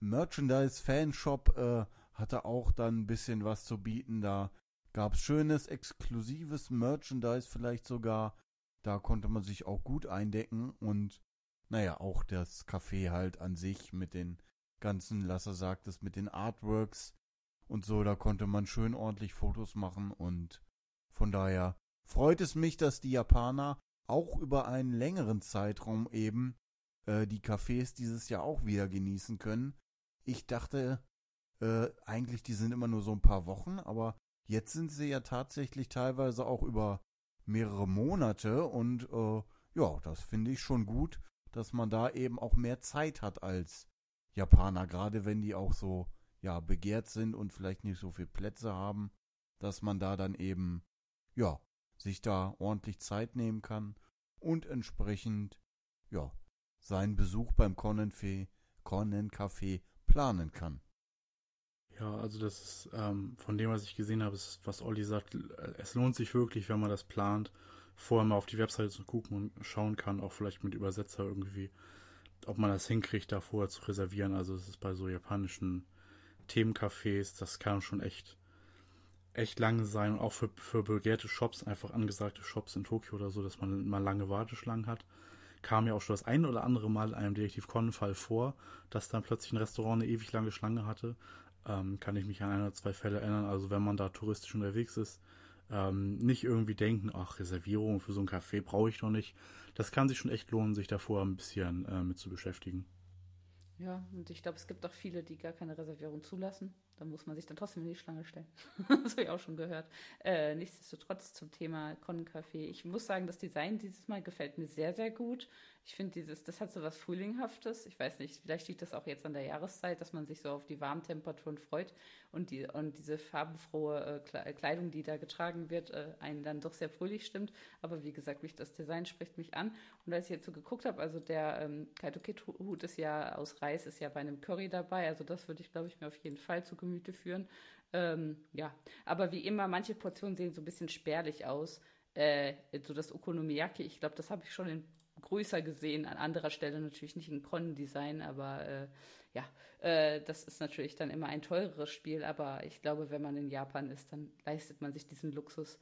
Merchandise-Fanshop äh, hatte auch dann ein bisschen was zu bieten. Da gab es schönes, exklusives Merchandise vielleicht sogar. Da konnte man sich auch gut eindecken und naja, auch das Café halt an sich mit den ganzen, Lasser sagt es, mit den Artworks und so, da konnte man schön ordentlich Fotos machen und von daher freut es mich, dass die Japaner auch über einen längeren Zeitraum eben äh, die Cafés dieses Jahr auch wieder genießen können. Ich dachte äh, eigentlich, die sind immer nur so ein paar Wochen, aber jetzt sind sie ja tatsächlich teilweise auch über mehrere Monate und äh, ja, das finde ich schon gut, dass man da eben auch mehr Zeit hat als Japaner, gerade wenn die auch so ja begehrt sind und vielleicht nicht so viel Plätze haben, dass man da dann eben ja sich da ordentlich Zeit nehmen kann und entsprechend ja seinen Besuch beim Conan Café planen kann. Ja, also das ist ähm, von dem, was ich gesehen habe, ist, was Olli sagt, es lohnt sich wirklich, wenn man das plant, vorher mal auf die Webseite zu gucken und schauen kann, auch vielleicht mit Übersetzer irgendwie, ob man das hinkriegt, da vorher zu reservieren. Also es ist bei so japanischen Themencafés, das kann schon echt echt lange sein und auch für, für begehrte Shops, einfach angesagte Shops in Tokio oder so, dass man mal lange Warteschlangen hat. Kam ja auch schon das ein oder andere Mal in einem Detektiv Con-Fall vor, dass dann plötzlich ein Restaurant eine ewig lange Schlange hatte ähm, kann ich mich an ein oder zwei Fälle erinnern. Also wenn man da touristisch unterwegs ist, ähm, nicht irgendwie denken, ach, Reservierung für so ein Café brauche ich doch nicht. Das kann sich schon echt lohnen, sich davor ein bisschen äh, mit zu beschäftigen. Ja, und ich glaube, es gibt auch viele, die gar keine Reservierung zulassen. Da muss man sich dann trotzdem in die Schlange stellen. das habe ich auch schon gehört. Äh, nichtsdestotrotz zum Thema Con-Café. Ich muss sagen, das Design dieses Mal gefällt mir sehr, sehr gut. Ich finde dieses, das hat so was Frühlinghaftes. Ich weiß nicht, vielleicht liegt das auch jetzt an der Jahreszeit, dass man sich so auf die warmen Temperaturen freut und die und diese farbenfrohe äh, Kleidung, die da getragen wird, äh, einen dann doch sehr fröhlich stimmt. Aber wie gesagt, mich, das Design spricht mich an. Und als ich jetzt so geguckt habe, also der ähm, Kaito-Kit-Hut ist ja aus Reis, ist ja bei einem Curry dabei. Also das würde ich, glaube ich, mir auf jeden Fall zu Gemüte führen. Ähm, ja, aber wie immer, manche Portionen sehen so ein bisschen spärlich aus. Äh, so das Okonomiyaki, ich glaube, das habe ich schon in größer gesehen, an anderer Stelle natürlich nicht in Con-Design, aber äh, ja, äh, das ist natürlich dann immer ein teureres Spiel, aber ich glaube, wenn man in Japan ist, dann leistet man sich diesen Luxus.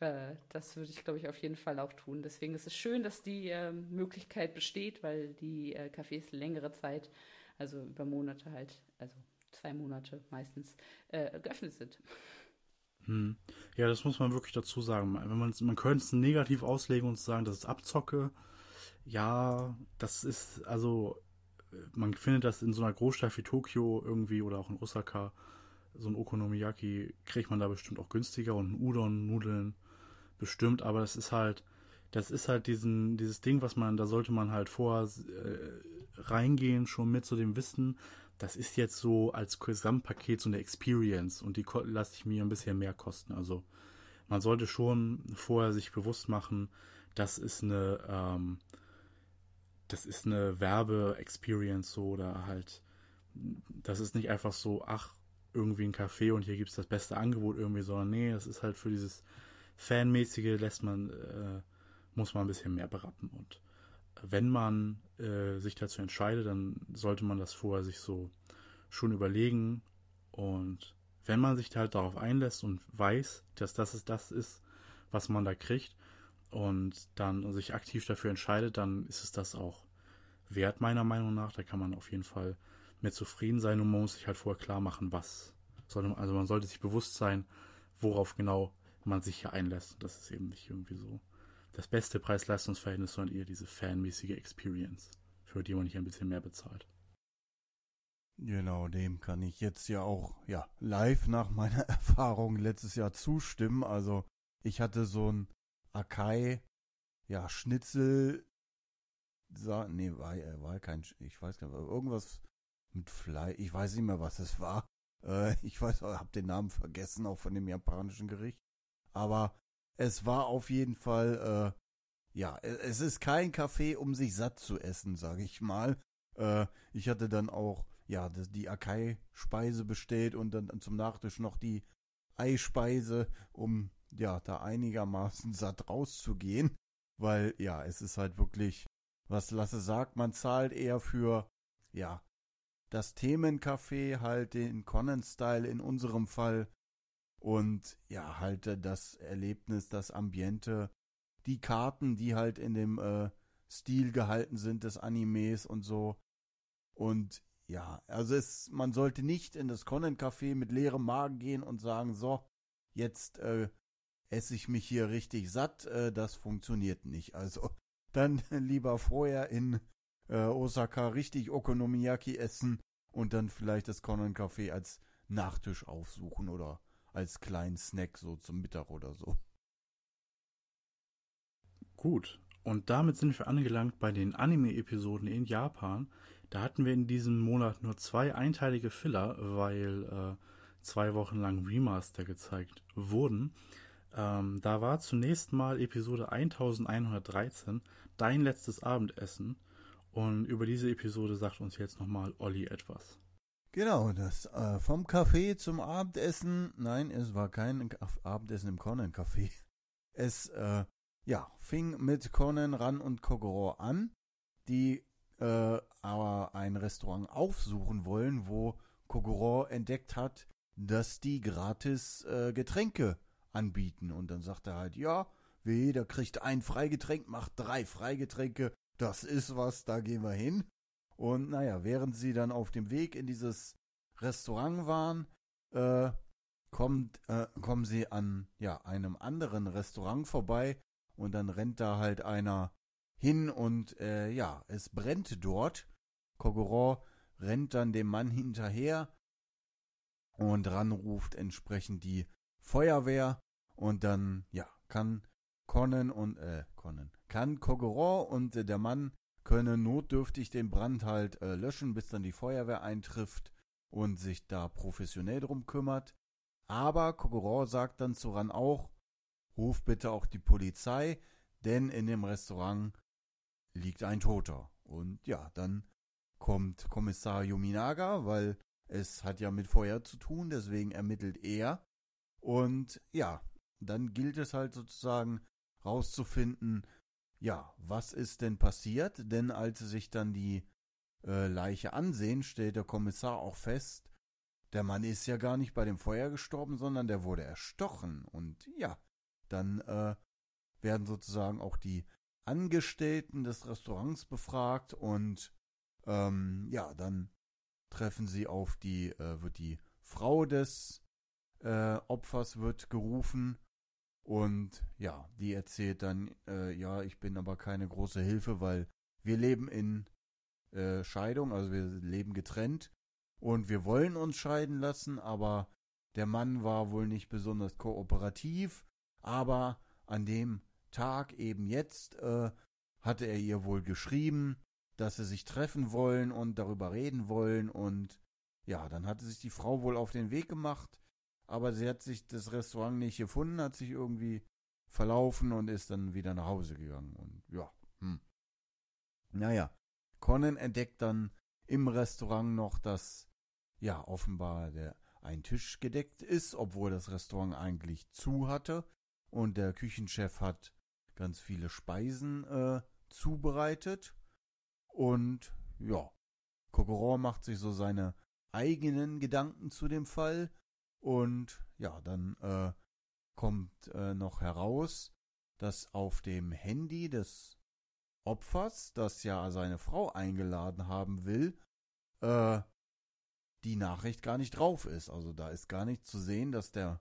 Äh, das würde ich, glaube ich, auf jeden Fall auch tun. Deswegen ist es schön, dass die ähm, Möglichkeit besteht, weil die äh, Cafés längere Zeit, also über Monate halt, also zwei Monate meistens, äh, geöffnet sind. Hm. Ja, das muss man wirklich dazu sagen. Wenn man, man könnte es negativ auslegen und sagen, das ist Abzocke ja, das ist, also, man findet das in so einer Großstadt wie Tokio irgendwie oder auch in Osaka, so ein Okonomiyaki kriegt man da bestimmt auch günstiger und Udon, Nudeln bestimmt, aber das ist halt, das ist halt diesen, dieses Ding, was man, da sollte man halt vorher äh, reingehen, schon mit so dem Wissen, das ist jetzt so als Gesamtpaket so eine Experience und die lasse ich mir ein bisschen mehr kosten. Also man sollte schon vorher sich bewusst machen, das ist eine, ähm, das ist eine Werbe-Experience so oder halt, das ist nicht einfach so, ach, irgendwie ein Café und hier gibt es das beste Angebot irgendwie, sondern nee, das ist halt für dieses Fanmäßige lässt man, äh, muss man ein bisschen mehr berappen. Und wenn man äh, sich dazu entscheidet, dann sollte man das vorher sich so schon überlegen. Und wenn man sich halt darauf einlässt und weiß, dass das ist das ist, was man da kriegt und dann sich aktiv dafür entscheidet, dann ist es das auch wert meiner Meinung nach. Da kann man auf jeden Fall mit zufrieden sein und man muss sich halt vorher klar machen, was also man sollte sich bewusst sein, worauf genau man sich hier einlässt. Das ist eben nicht irgendwie so das beste Preis-Leistungs-Verhältnis, sondern eher diese fanmäßige Experience, für die man hier ein bisschen mehr bezahlt. Genau, dem kann ich jetzt ja auch ja live nach meiner Erfahrung letztes Jahr zustimmen. Also ich hatte so ein Akai, ja Schnitzel, nee war, war kein, ich weiß gar nicht, irgendwas mit Fleisch, ich weiß nicht mehr was es war. Äh, ich weiß, habe den Namen vergessen, auch von dem japanischen Gericht. Aber es war auf jeden Fall, äh, ja, es ist kein Kaffee, um sich satt zu essen, sage ich mal. Äh, ich hatte dann auch, ja, die Akai-Speise bestellt und dann zum Nachtisch noch die Eispeise, um, ja, da einigermaßen satt rauszugehen. Weil, ja, es ist halt wirklich, was Lasse sagt, man zahlt eher für, ja, das Themencafé, halt den Conan-Style in unserem Fall, und ja, halt das Erlebnis, das Ambiente, die Karten, die halt in dem äh, Stil gehalten sind des Animes und so. Und ja, also es, man sollte nicht in das Conan-Café mit leerem Magen gehen und sagen, so, jetzt äh, esse ich mich hier richtig satt. Äh, das funktioniert nicht. Also dann lieber vorher in äh, Osaka richtig Okonomiyaki essen und dann vielleicht das Conan-Café als Nachtisch aufsuchen oder als kleinen Snack so zum Mittag oder so. Gut, und damit sind wir angelangt bei den Anime-Episoden in Japan. Da hatten wir in diesem Monat nur zwei einteilige Filler, weil äh, zwei Wochen lang Remaster gezeigt wurden. Ähm, da war zunächst mal Episode 1113, Dein letztes Abendessen. Und über diese Episode sagt uns jetzt nochmal Olli etwas. Genau, das äh, vom Café zum Abendessen. Nein, es war kein Abendessen im Conan Café. Es äh, ja fing mit Conan Ran und Kogoro an, die äh, aber ein Restaurant aufsuchen wollen, wo Kogoro entdeckt hat, dass die gratis äh, Getränke anbieten. Und dann sagt er halt, ja, wie jeder kriegt ein Freigetränk, macht drei Freigetränke. Das ist was, da gehen wir hin. Und naja, während sie dann auf dem Weg in dieses Restaurant waren, äh, kommt, äh, kommen sie an ja, einem anderen Restaurant vorbei und dann rennt da halt einer hin und äh, ja, es brennt dort. Kogoro rennt dann dem Mann hinterher und ranruft entsprechend die Feuerwehr und dann ja, kann Conan und äh, Conan kann Kogoro und äh, der Mann können notdürftig den Brand halt äh, löschen, bis dann die Feuerwehr eintrifft und sich da professionell drum kümmert. Aber Kogoro sagt dann zu Ran auch, ruf bitte auch die Polizei, denn in dem Restaurant liegt ein Toter. Und ja, dann kommt Kommissar Yuminaga, weil es hat ja mit Feuer zu tun, deswegen ermittelt er. Und ja, dann gilt es halt sozusagen rauszufinden, ja, was ist denn passiert? Denn als sie sich dann die äh, Leiche ansehen, stellt der Kommissar auch fest, der Mann ist ja gar nicht bei dem Feuer gestorben, sondern der wurde erstochen. Und ja, dann äh, werden sozusagen auch die Angestellten des Restaurants befragt und ähm, ja, dann treffen sie auf die, äh, wird die Frau des äh, Opfers wird gerufen. Und ja, die erzählt dann, äh, ja, ich bin aber keine große Hilfe, weil wir leben in äh, Scheidung, also wir leben getrennt. Und wir wollen uns scheiden lassen, aber der Mann war wohl nicht besonders kooperativ, aber an dem Tag eben jetzt äh, hatte er ihr wohl geschrieben dass sie sich treffen wollen und darüber reden wollen. Und ja, dann hatte sich die Frau wohl auf den Weg gemacht, aber sie hat sich das Restaurant nicht gefunden, hat sich irgendwie verlaufen und ist dann wieder nach Hause gegangen und ja, hm. Naja, Conan entdeckt dann im Restaurant noch, dass ja offenbar der ein Tisch gedeckt ist, obwohl das Restaurant eigentlich zu hatte. Und der Küchenchef hat ganz viele Speisen äh, zubereitet. Und ja, Kokoron macht sich so seine eigenen Gedanken zu dem Fall und ja, dann äh, kommt äh, noch heraus, dass auf dem Handy des Opfers, das ja seine Frau eingeladen haben will, äh, die Nachricht gar nicht drauf ist. Also da ist gar nicht zu sehen, dass der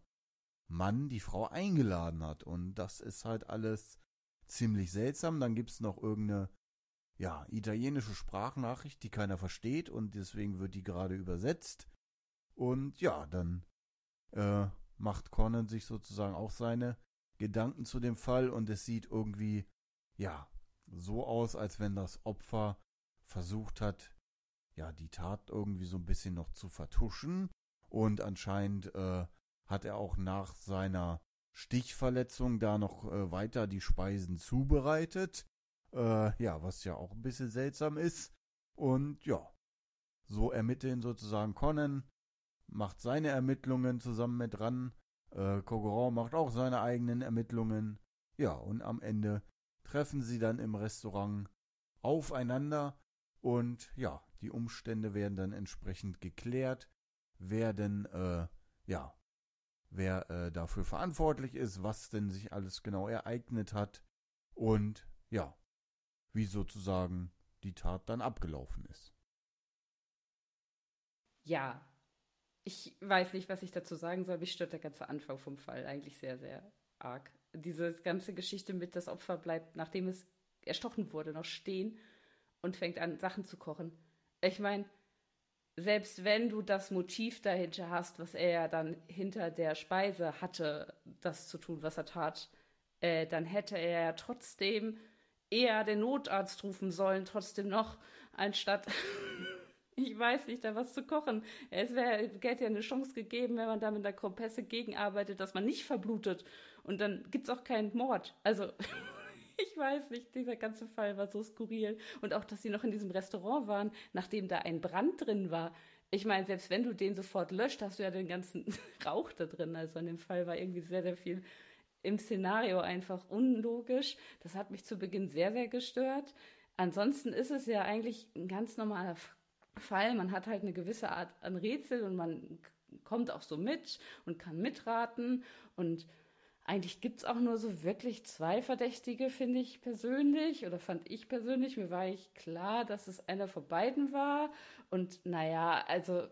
Mann die Frau eingeladen hat. Und das ist halt alles ziemlich seltsam. Dann gibt's noch irgendeine, ja, italienische Sprachnachricht, die keiner versteht und deswegen wird die gerade übersetzt. Und ja, dann äh, macht Conan sich sozusagen auch seine Gedanken zu dem Fall und es sieht irgendwie, ja, so aus, als wenn das Opfer versucht hat, ja, die Tat irgendwie so ein bisschen noch zu vertuschen. Und anscheinend äh, hat er auch nach seiner Stichverletzung da noch äh, weiter die Speisen zubereitet. Äh, ja, was ja auch ein bisschen seltsam ist. Und ja, so ermitteln sozusagen Conan, macht seine Ermittlungen zusammen mit Ran. Äh, Kogoron macht auch seine eigenen Ermittlungen. Ja, und am Ende treffen sie dann im Restaurant aufeinander und ja, die Umstände werden dann entsprechend geklärt, werden, äh, ja, wer äh, dafür verantwortlich ist, was denn sich alles genau ereignet hat und ja, wie sozusagen die Tat dann abgelaufen ist. Ja, ich weiß nicht, was ich dazu sagen soll. Mich stört der ganze Anfang vom Fall eigentlich sehr, sehr arg. Diese ganze Geschichte mit, das Opfer bleibt, nachdem es erstochen wurde, noch stehen und fängt an, Sachen zu kochen. Ich meine, selbst wenn du das Motiv dahinter hast, was er ja dann hinter der Speise hatte, das zu tun, was er tat, äh, dann hätte er ja trotzdem eher den Notarzt rufen sollen, trotzdem noch, anstatt, ich weiß nicht, da was zu kochen. Es wäre, hätte ja eine Chance gegeben, wenn man da mit einer Kompresse gegenarbeitet, dass man nicht verblutet. Und dann gibt es auch keinen Mord. Also, ich weiß nicht, dieser ganze Fall war so skurril. Und auch, dass sie noch in diesem Restaurant waren, nachdem da ein Brand drin war. Ich meine, selbst wenn du den sofort löscht, hast du ja den ganzen Rauch da drin. Also in dem Fall war irgendwie sehr, sehr viel im Szenario einfach unlogisch. Das hat mich zu Beginn sehr, sehr gestört. Ansonsten ist es ja eigentlich ein ganz normaler Fall. Man hat halt eine gewisse Art an Rätsel und man kommt auch so mit und kann mitraten und eigentlich gibt es auch nur so wirklich zwei Verdächtige, finde ich persönlich, oder fand ich persönlich. Mir war ich klar, dass es einer von beiden war. Und naja, also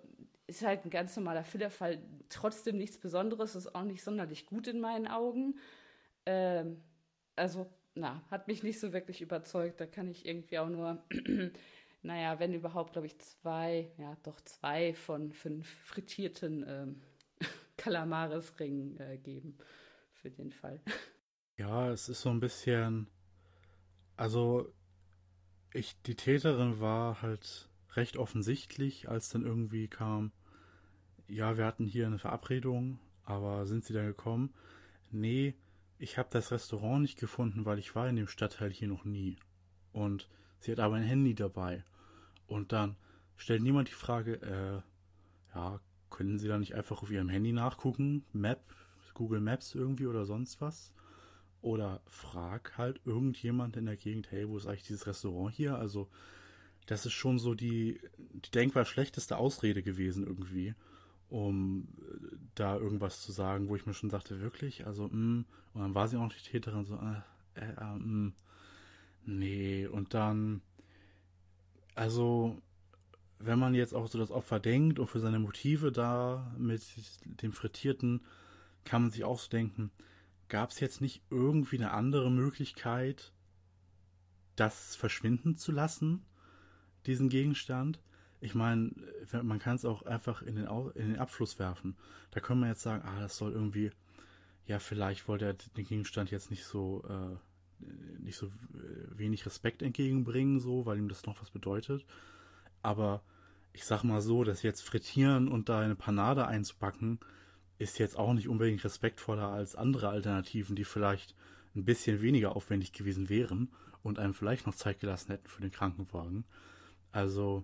ist halt ein ganz normaler Fillerfall. Trotzdem nichts Besonderes, ist auch nicht sonderlich gut in meinen Augen. Ähm, also, na, hat mich nicht so wirklich überzeugt. Da kann ich irgendwie auch nur, naja, wenn überhaupt, glaube ich, zwei, ja, doch zwei von fünf frittierten ähm, Kalamaresringen äh, geben für den Fall. Ja, es ist so ein bisschen. Also, ich, die Täterin war halt recht offensichtlich, als dann irgendwie kam, ja, wir hatten hier eine Verabredung, aber sind sie dann gekommen? Nee, ich habe das Restaurant nicht gefunden, weil ich war in dem Stadtteil hier noch nie. Und sie hat aber ein Handy dabei. Und dann stellt niemand die Frage, äh, ja, können Sie da nicht einfach auf Ihrem Handy nachgucken? Map, Google Maps irgendwie oder sonst was. Oder frag halt irgendjemand in der Gegend, hey, wo ist eigentlich dieses Restaurant hier? Also, das ist schon so die, die denkbar schlechteste Ausrede gewesen irgendwie, um äh, da irgendwas zu sagen, wo ich mir schon sagte, wirklich? Also, mh. Mm. Und dann war sie auch noch die Täterin so, äh, äh, äh mh. Nee. Und dann, also, wenn man jetzt auch so das Opfer denkt und für seine Motive da mit dem frittierten kann man sich auch so denken, gab es jetzt nicht irgendwie eine andere Möglichkeit, das verschwinden zu lassen, diesen Gegenstand? Ich meine, man kann es auch einfach in den, in den Abfluss werfen. Da können wir jetzt sagen, ah, das soll irgendwie, ja, vielleicht wollte er den Gegenstand jetzt nicht so äh, nicht so äh, wenig Respekt entgegenbringen, so, weil ihm das noch was bedeutet. Aber ich sag mal so, das jetzt frittieren und da eine Panade einzupacken, ist jetzt auch nicht unbedingt respektvoller als andere Alternativen, die vielleicht ein bisschen weniger aufwendig gewesen wären und einem vielleicht noch Zeit gelassen hätten für den Krankenwagen. Also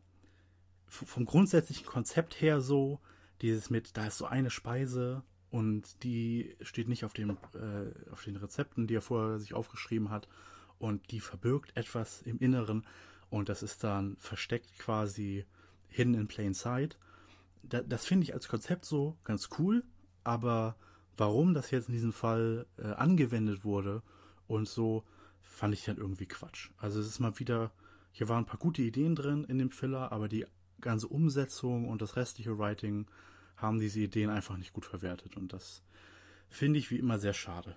vom grundsätzlichen Konzept her so, dieses mit, da ist so eine Speise und die steht nicht auf, dem, äh, auf den Rezepten, die er vorher sich aufgeschrieben hat und die verbirgt etwas im Inneren und das ist dann versteckt quasi hidden in plain sight. Da, das finde ich als Konzept so ganz cool, aber warum das jetzt in diesem Fall äh, angewendet wurde und so, fand ich dann irgendwie Quatsch. Also es ist mal wieder, hier waren ein paar gute Ideen drin in dem Filler, aber die ganze Umsetzung und das restliche Writing haben diese Ideen einfach nicht gut verwertet und das finde ich wie immer sehr schade.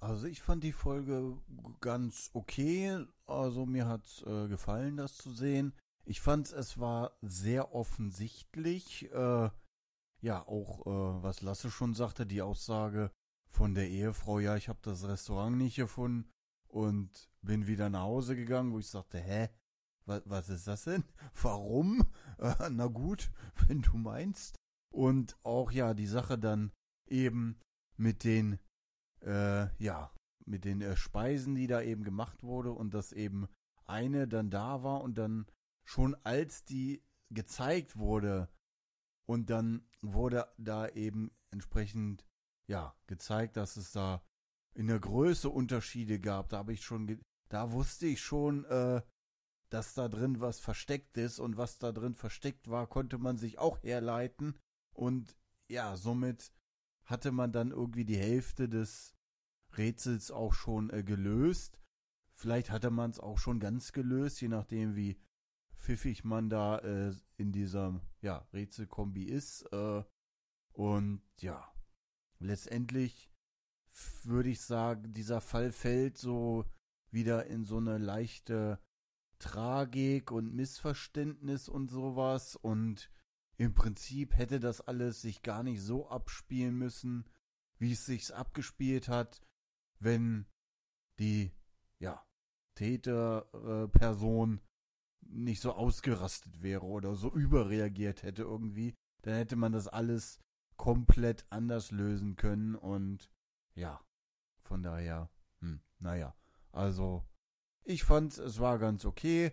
Also ich fand die Folge ganz okay. Also mir hat äh, gefallen, das zu sehen. Ich fand es war sehr offensichtlich. Äh, ja, auch äh, was Lasse schon sagte, die Aussage von der Ehefrau, ja, ich habe das Restaurant nicht gefunden und bin wieder nach Hause gegangen, wo ich sagte, hä, was, was ist das denn? Warum? Äh, na gut, wenn du meinst. Und auch ja, die Sache dann eben mit den, äh, ja, mit den äh, Speisen, die da eben gemacht wurde und dass eben eine dann da war und dann schon als die gezeigt wurde und dann wurde da eben entsprechend ja gezeigt, dass es da in der Größe Unterschiede gab. Da habe ich schon, da wusste ich schon, äh, dass da drin was versteckt ist und was da drin versteckt war, konnte man sich auch herleiten und ja, somit hatte man dann irgendwie die Hälfte des Rätsels auch schon äh, gelöst. Vielleicht hatte man es auch schon ganz gelöst, je nachdem wie pfiffig man da äh, in dieser ja, Rätselkombi ist. Äh, und ja, letztendlich würde ich sagen, dieser Fall fällt so wieder in so eine leichte Tragik und Missverständnis und sowas. Und im Prinzip hätte das alles sich gar nicht so abspielen müssen, wie es sich abgespielt hat, wenn die ja Täterperson nicht so ausgerastet wäre oder so überreagiert hätte irgendwie, dann hätte man das alles komplett anders lösen können und ja, von daher, hm, naja, also ich fand es war ganz okay,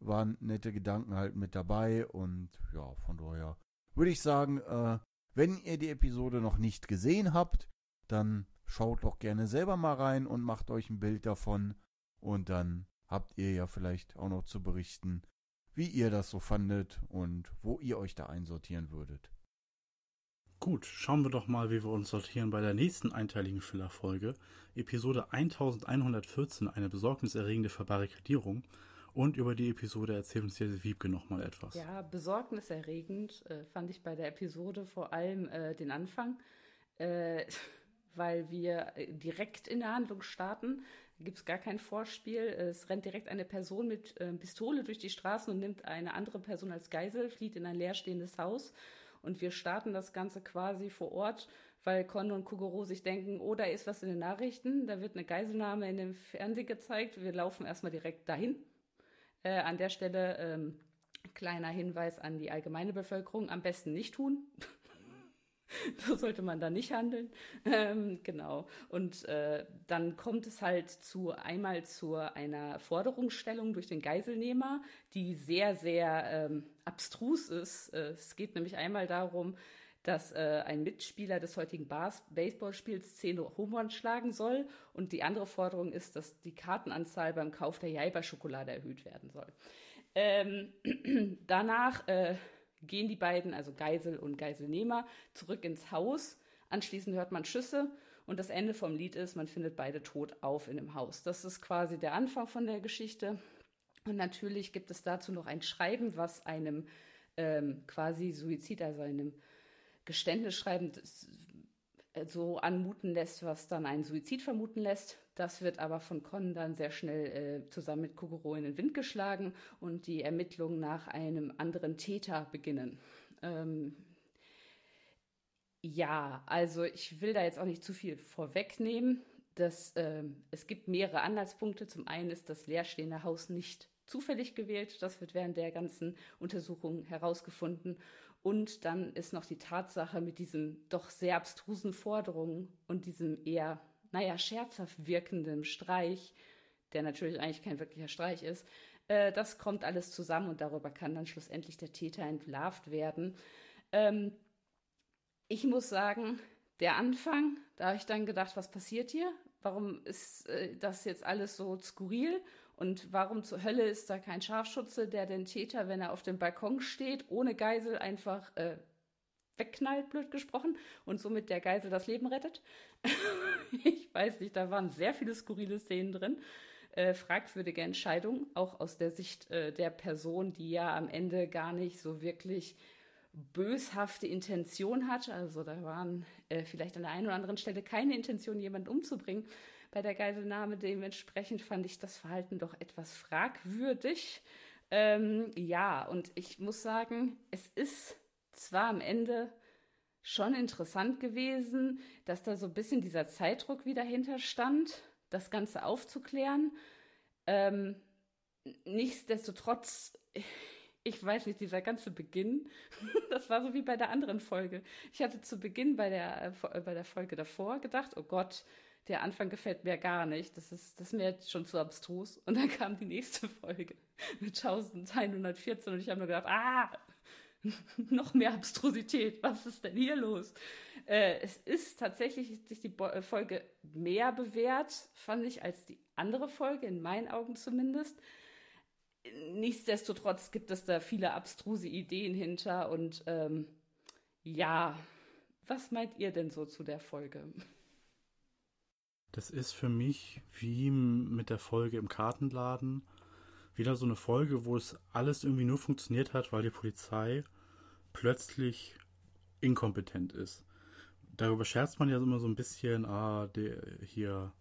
waren nette Gedanken halt mit dabei und ja, von daher würde ich sagen, äh, wenn ihr die Episode noch nicht gesehen habt, dann schaut doch gerne selber mal rein und macht euch ein Bild davon und dann habt ihr ja vielleicht auch noch zu berichten, wie ihr das so fandet und wo ihr euch da einsortieren würdet. Gut, schauen wir doch mal, wie wir uns sortieren bei der nächsten einteiligen Filler-Folge, Episode 1114, eine besorgniserregende Verbarrikadierung. Und über die Episode erzählt uns Jesse Wiebke nochmal etwas. Ja, besorgniserregend äh, fand ich bei der Episode vor allem äh, den Anfang, äh, weil wir äh, direkt in der Handlung starten gibt es gar kein Vorspiel. Es rennt direkt eine Person mit äh, Pistole durch die Straßen und nimmt eine andere Person als Geisel, flieht in ein leerstehendes Haus. Und wir starten das Ganze quasi vor Ort, weil Kondo und Kugoro sich denken, oh, da ist was in den Nachrichten, da wird eine Geiselnahme in dem Fernsehen gezeigt. Wir laufen erstmal direkt dahin. Äh, an der Stelle ähm, kleiner Hinweis an die allgemeine Bevölkerung, am besten nicht tun. so sollte man da nicht handeln. Ähm, genau. Und äh, dann kommt es halt zu einmal zu einer Forderungsstellung durch den Geiselnehmer, die sehr, sehr ähm, abstrus ist. Äh, es geht nämlich einmal darum, dass äh, ein Mitspieler des heutigen Bas Baseballspiels zehn Home schlagen soll. Und die andere Forderung ist, dass die Kartenanzahl beim Kauf der Jaiba-Schokolade erhöht werden soll. Ähm, danach äh, gehen die beiden, also Geisel und Geiselnehmer, zurück ins Haus. Anschließend hört man Schüsse und das Ende vom Lied ist, man findet beide tot auf in dem Haus. Das ist quasi der Anfang von der Geschichte. Und natürlich gibt es dazu noch ein Schreiben, was einem ähm, quasi Suizid, also einem Geständnisschreiben so anmuten lässt, was dann einen Suizid vermuten lässt. Das wird aber von Con dann sehr schnell äh, zusammen mit Kuguro in den Wind geschlagen und die Ermittlungen nach einem anderen Täter beginnen. Ähm, ja, also ich will da jetzt auch nicht zu viel vorwegnehmen. das, äh, es gibt mehrere Anhaltspunkte. Zum einen ist das leerstehende Haus nicht zufällig gewählt. Das wird während der ganzen Untersuchung herausgefunden. Und dann ist noch die Tatsache mit diesen doch sehr abstrusen Forderungen und diesem eher, naja, scherzhaft wirkenden Streich, der natürlich eigentlich kein wirklicher Streich ist, äh, das kommt alles zusammen und darüber kann dann schlussendlich der Täter entlarvt werden. Ähm, ich muss sagen, der Anfang, da habe ich dann gedacht, was passiert hier? Warum ist äh, das jetzt alles so skurril? Und warum zur Hölle ist da kein Scharfschütze, der den Täter, wenn er auf dem Balkon steht, ohne Geisel einfach äh, wegknallt, blöd gesprochen, und somit der Geisel das Leben rettet? ich weiß nicht, da waren sehr viele skurrile Szenen drin. Äh, fragwürdige Entscheidung, auch aus der Sicht äh, der Person, die ja am Ende gar nicht so wirklich böshafte Intention hat. Also da waren äh, vielleicht an der einen oder anderen Stelle keine Intention, jemanden umzubringen bei der Geiselnahme. Dementsprechend fand ich das Verhalten doch etwas fragwürdig. Ähm, ja, und ich muss sagen, es ist zwar am Ende schon interessant gewesen, dass da so ein bisschen dieser Zeitdruck wieder hinterstand, das Ganze aufzuklären. Ähm, nichtsdestotrotz, ich weiß nicht, dieser ganze Beginn, das war so wie bei der anderen Folge. Ich hatte zu Beginn bei der, äh, bei der Folge davor gedacht, oh Gott, der Anfang gefällt mir gar nicht. Das ist, das ist mir jetzt schon zu abstrus. Und dann kam die nächste Folge mit 1114 und ich habe nur gedacht, ah, noch mehr Abstrusität. Was ist denn hier los? Äh, es ist tatsächlich sich die äh, Folge mehr bewährt, fand ich, als die andere Folge, in meinen Augen zumindest. Nichtsdestotrotz gibt es da viele abstruse Ideen hinter und ähm, ja, was meint ihr denn so zu der Folge? Das ist für mich wie mit der Folge im Kartenladen wieder so eine Folge, wo es alles irgendwie nur funktioniert hat, weil die Polizei plötzlich inkompetent ist. Darüber scherzt man ja immer so ein bisschen, ah, der hier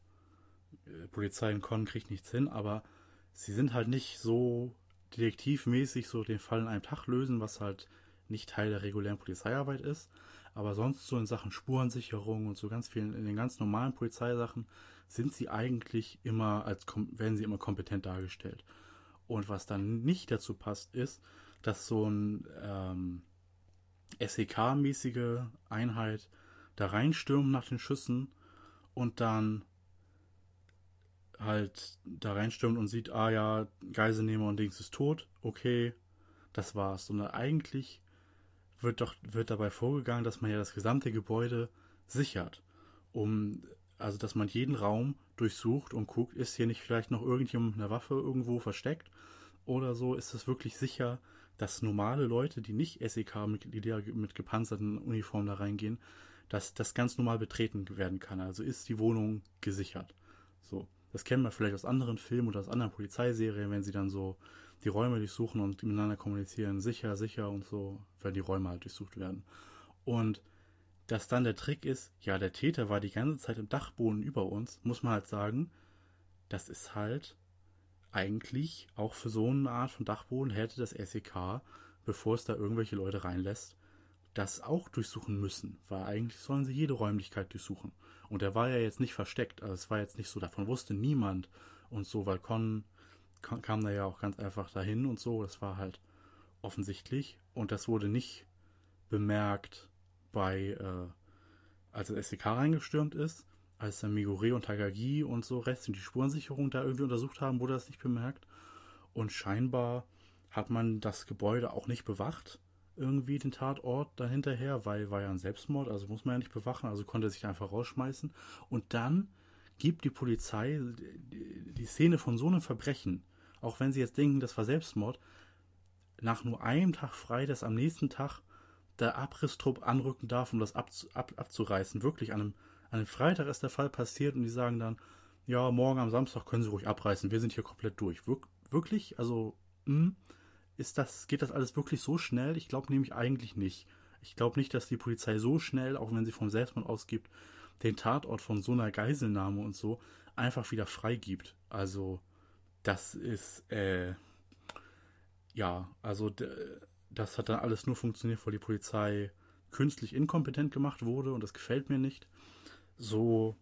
äh, Polizei in Con kriegt nichts hin, aber sie sind halt nicht so detektivmäßig so den Fall in einem Tag lösen, was halt nicht Teil der regulären Polizeiarbeit ist. Aber sonst so in Sachen Spurensicherung und so ganz vielen, in den ganz normalen Polizeisachen sind sie eigentlich immer als, werden sie immer kompetent dargestellt. Und was dann nicht dazu passt, ist, dass so ein ähm, SEK-mäßige Einheit da reinstürmt nach den Schüssen und dann halt da reinstürmt und sieht, ah ja, Geiselnehmer und Dings ist tot, okay, das war's. Sondern eigentlich wird doch wird dabei vorgegangen, dass man ja das gesamte Gebäude sichert, um also dass man jeden Raum durchsucht und guckt, ist hier nicht vielleicht noch irgendjemand eine Waffe irgendwo versteckt oder so, ist es wirklich sicher, dass normale Leute, die nicht SEK-Mitglieder mit gepanzerten Uniformen da reingehen, dass das ganz normal betreten werden kann. Also ist die Wohnung gesichert. So. Das kennen wir vielleicht aus anderen Filmen oder aus anderen Polizeiserien, wenn sie dann so die Räume durchsuchen und miteinander kommunizieren, sicher, sicher und so, wenn die Räume halt durchsucht werden. Und dass dann der Trick ist, ja, der Täter war die ganze Zeit im Dachboden über uns, muss man halt sagen, das ist halt eigentlich auch für so eine Art von Dachboden hätte das SEK, bevor es da irgendwelche Leute reinlässt, das auch durchsuchen müssen, weil eigentlich sollen sie jede Räumlichkeit durchsuchen. Und er war ja jetzt nicht versteckt, also es war jetzt nicht so, davon wusste niemand. Und so, weil Con kam da ja auch ganz einfach dahin und so, das war halt offensichtlich. Und das wurde nicht bemerkt bei, äh, als das SEK reingestürmt ist, als dann Migure und Tagagi und so Rest und die Spurensicherung da irgendwie untersucht haben, wurde das nicht bemerkt und scheinbar hat man das Gebäude auch nicht bewacht, irgendwie den Tatort dahinterher, weil war ja ein Selbstmord, also muss man ja nicht bewachen, also konnte er sich einfach rausschmeißen. Und dann gibt die Polizei die Szene von so einem Verbrechen, auch wenn sie jetzt denken, das war Selbstmord, nach nur einem Tag frei, dass am nächsten Tag der Abrisstrupp anrücken darf, um das ab, ab, abzureißen. Wirklich, an einem, an einem Freitag ist der Fall passiert und die sagen dann, ja, morgen am Samstag können sie ruhig abreißen, wir sind hier komplett durch. Wir, wirklich? Also, mh, hm? ist das, geht das alles wirklich so schnell? Ich glaube nämlich eigentlich nicht. Ich glaube nicht, dass die Polizei so schnell, auch wenn sie vom Selbstmord ausgibt, den Tatort von so einer Geiselnahme und so einfach wieder freigibt. Also, das ist, äh, ja, also das hat dann alles nur funktioniert, weil die Polizei künstlich inkompetent gemacht wurde und das gefällt mir nicht. So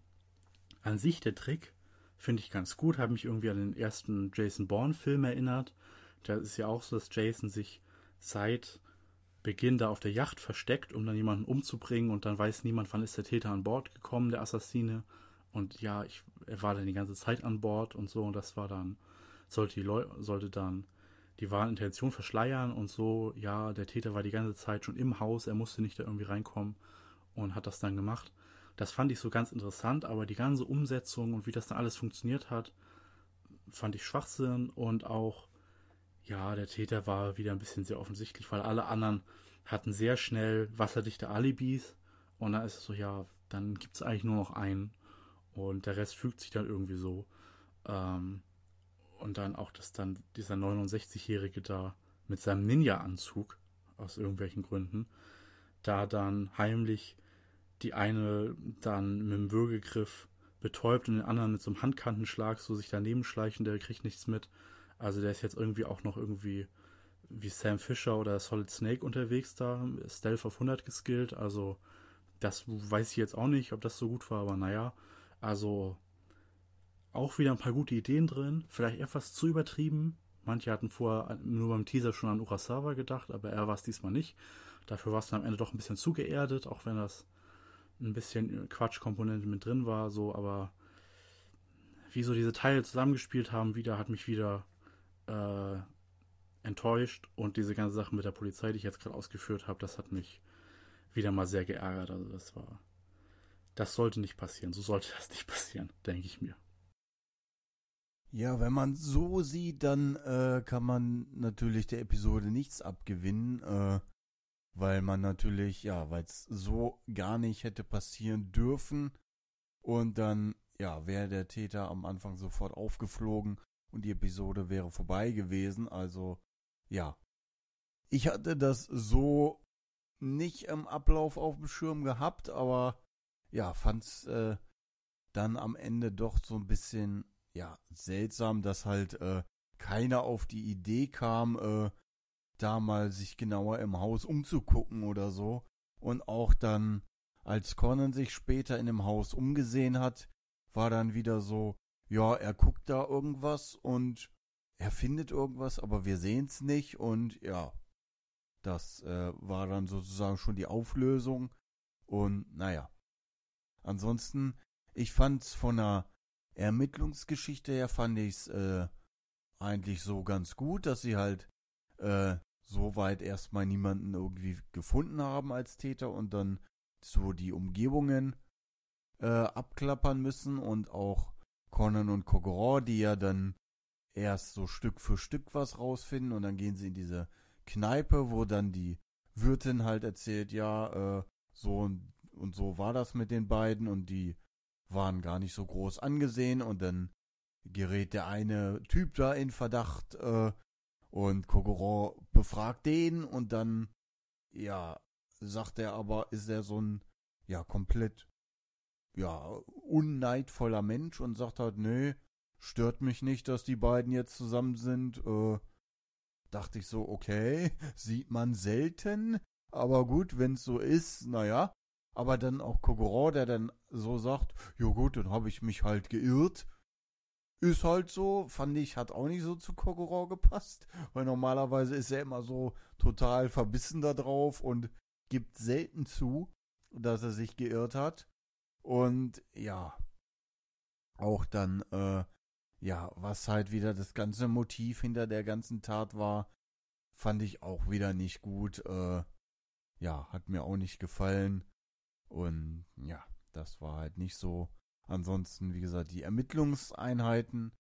an sich der Trick finde ich ganz gut, habe mich irgendwie an den ersten Jason Bourne-Film erinnert. Da ist ja auch so, dass Jason sich seit Beginn da auf der Yacht versteckt, um dann jemanden umzubringen und dann weiß niemand, wann ist der Täter an Bord gekommen, der Assassine. Und ja, ich, er war dann die ganze Zeit an Bord und so und das war dann, sollte die Leute, sollte dann die wahren Intention verschleiern und so, ja, der Täter war die ganze Zeit schon im Haus, er musste nicht da irgendwie reinkommen und hat das dann gemacht. Das fand ich so ganz interessant, aber die ganze Umsetzung und wie das dann alles funktioniert hat, fand ich Schwachsinn und auch, ja, der Täter war wieder ein bisschen sehr offensichtlich, weil alle anderen hatten sehr schnell wasserdichte Alibis und dann ist es so, ja, dann gibt es eigentlich nur noch einen und der Rest fügt sich dann irgendwie so. Ähm, und dann auch, dass dann dieser 69-Jährige da mit seinem Ninja-Anzug, aus irgendwelchen Gründen, da dann heimlich die eine dann mit dem Würgegriff betäubt und den anderen mit so einem Handkantenschlag so sich daneben schleichen, der kriegt nichts mit. Also der ist jetzt irgendwie auch noch irgendwie wie Sam Fisher oder Solid Snake unterwegs da, Stealth auf 100 geskillt, also das weiß ich jetzt auch nicht, ob das so gut war, aber naja, also auch wieder ein paar gute Ideen drin, vielleicht etwas zu übertrieben. Manche hatten vorher nur beim Teaser schon an Urasawa gedacht, aber er war es diesmal nicht. Dafür war es dann am Ende doch ein bisschen zu geerdet, auch wenn das ein bisschen Quatschkomponente mit drin war, so, aber wie so diese Teile zusammengespielt haben, wieder hat mich wieder äh, enttäuscht und diese ganze Sache mit der Polizei, die ich jetzt gerade ausgeführt habe, das hat mich wieder mal sehr geärgert. Also das war, das sollte nicht passieren. So sollte das nicht passieren, denke ich mir. Ja, wenn man so sieht, dann äh, kann man natürlich der Episode nichts abgewinnen, äh, weil man natürlich, ja, weil es so gar nicht hätte passieren dürfen und dann, ja, wäre der Täter am Anfang sofort aufgeflogen und die Episode wäre vorbei gewesen, also, ja. Ich hatte das so nicht im Ablauf auf dem Schirm gehabt, aber ja, fand's äh, dann am Ende doch so ein bisschen ja, seltsam, dass halt äh, keiner auf die Idee kam, äh, da mal sich genauer im Haus umzugucken oder so. Und auch dann, als Conan sich später in dem Haus umgesehen hat, war dann wieder so, ja, er guckt da irgendwas und er findet irgendwas, aber wir sehen's nicht und ja, das äh, war dann sozusagen schon die Auflösung und naja. Ansonsten, ich fand's von der Ermittlungsgeschichte her fand ich es äh, eigentlich so ganz gut, dass sie halt äh, soweit erstmal niemanden irgendwie gefunden haben als Täter und dann so die Umgebungen äh, abklappern müssen und auch Conan und Kogoran, die ja dann erst so Stück für Stück was rausfinden und dann gehen sie in diese Kneipe, wo dann die Wirtin halt erzählt, ja, äh, so und, und so war das mit den beiden und die waren gar nicht so groß angesehen und dann gerät der eine Typ da in Verdacht äh, und Kogoron befragt den und dann, ja, sagt er aber, ist er so ein, ja, komplett, ja, unneidvoller Mensch und sagt halt, nee, stört mich nicht, dass die beiden jetzt zusammen sind. Äh, dachte ich so, okay, sieht man selten, aber gut, wenn's so ist, naja, aber dann auch Kogoran, der dann so sagt, ja gut, dann habe ich mich halt geirrt. Ist halt so, fand ich, hat auch nicht so zu Kogoran gepasst, weil normalerweise ist er immer so total verbissen da drauf und gibt selten zu, dass er sich geirrt hat. Und ja, auch dann, äh, ja, was halt wieder das ganze Motiv hinter der ganzen Tat war, fand ich auch wieder nicht gut. Äh, ja, hat mir auch nicht gefallen. Und ja, das war halt nicht so. Ansonsten, wie gesagt, die Ermittlungseinheiten,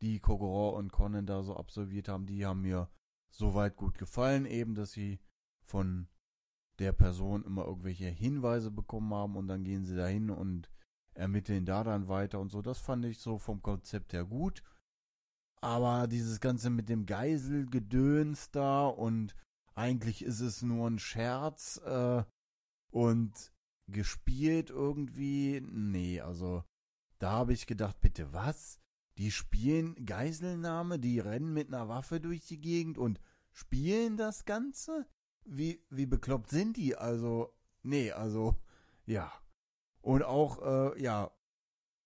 die Kogoran und Conan da so absolviert haben, die haben mir soweit gut gefallen, eben, dass sie von der Person immer irgendwelche Hinweise bekommen haben und dann gehen sie dahin und ermitteln da dann weiter und so. Das fand ich so vom Konzept her gut. Aber dieses Ganze mit dem Geiselgedöns da und eigentlich ist es nur ein Scherz äh, und gespielt irgendwie. Nee, also da habe ich gedacht, bitte was? Die spielen Geiselnahme, die rennen mit einer Waffe durch die Gegend und spielen das Ganze? Wie, wie bekloppt sind die? Also, nee, also, ja. Und auch, äh, ja,